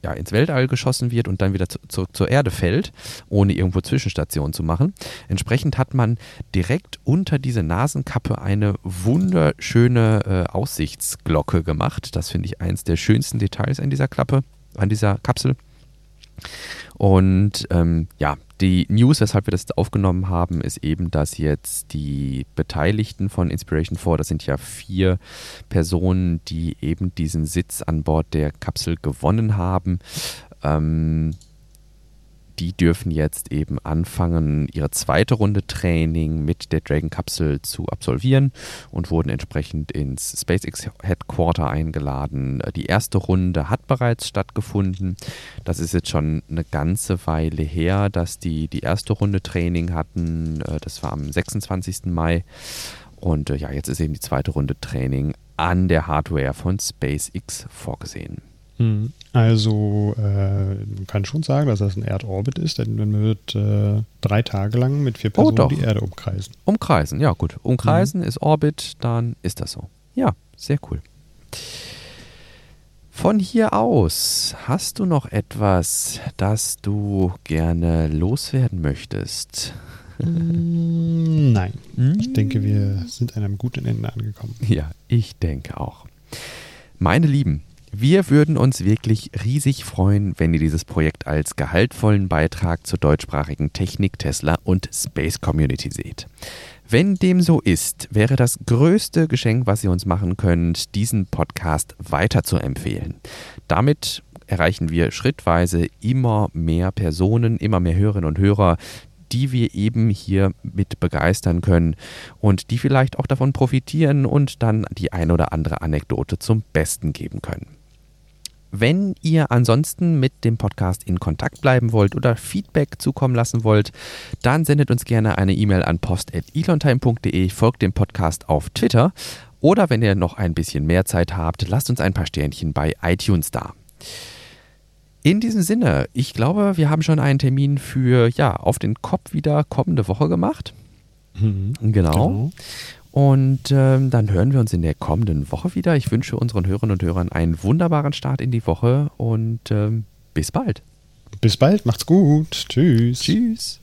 ja, ins Weltall geschossen wird und dann wieder zu, zu, zur Erde fällt, ohne irgendwo Zwischenstationen zu machen. Entsprechend hat man direkt unter diese Nasenkappe eine wunderschöne äh, Aussichtsglocke gemacht. Das finde ich eins der schönsten Details an dieser Klappe, an dieser Kapsel. Und ähm, ja, die News, weshalb wir das aufgenommen haben, ist eben, dass jetzt die Beteiligten von Inspiration 4, das sind ja vier Personen, die eben diesen Sitz an Bord der Kapsel gewonnen haben, ähm, die dürfen jetzt eben anfangen, ihre zweite Runde Training mit der Dragon-Kapsel zu absolvieren und wurden entsprechend ins SpaceX Headquarter eingeladen. Die erste Runde hat bereits stattgefunden. Das ist jetzt schon eine ganze Weile her, dass die die erste Runde Training hatten. Äh, das war am 26. Mai. Und äh, ja, jetzt ist eben die zweite Runde Training an der Hardware von SpaceX vorgesehen. Mhm. Also äh, man kann schon sagen, dass das ein Erdorbit ist, denn man wird äh, drei Tage lang mit vier oh, Personen oh, die Erde umkreisen. Umkreisen, ja gut. Umkreisen mhm. ist Orbit, dann ist das so. Ja, sehr cool. Von hier aus, hast du noch etwas, das du gerne loswerden möchtest? Mm, nein. Ich denke, wir sind an einem guten Ende angekommen. Ja, ich denke auch. Meine Lieben, wir würden uns wirklich riesig freuen, wenn ihr dieses Projekt als gehaltvollen Beitrag zur deutschsprachigen Technik, Tesla und Space Community seht. Wenn dem so ist, wäre das größte Geschenk, was ihr uns machen könnt, diesen Podcast weiter zu empfehlen. Damit erreichen wir schrittweise immer mehr Personen, immer mehr Hörerinnen und Hörer, die wir eben hier mit begeistern können und die vielleicht auch davon profitieren und dann die ein oder andere Anekdote zum Besten geben können. Wenn ihr ansonsten mit dem Podcast in Kontakt bleiben wollt oder Feedback zukommen lassen wollt, dann sendet uns gerne eine E-Mail an post.elontime.de, folgt dem Podcast auf Twitter Oder wenn ihr noch ein bisschen mehr Zeit habt, lasst uns ein paar Sternchen bei iTunes da. In diesem Sinne, ich glaube, wir haben schon einen Termin für, ja, auf den Kopf wieder kommende Woche gemacht. Mhm, genau. genau. Und ähm, dann hören wir uns in der kommenden Woche wieder. Ich wünsche unseren Hörerinnen und Hörern einen wunderbaren Start in die Woche und ähm, bis bald. Bis bald, macht's gut. Tschüss. Tschüss.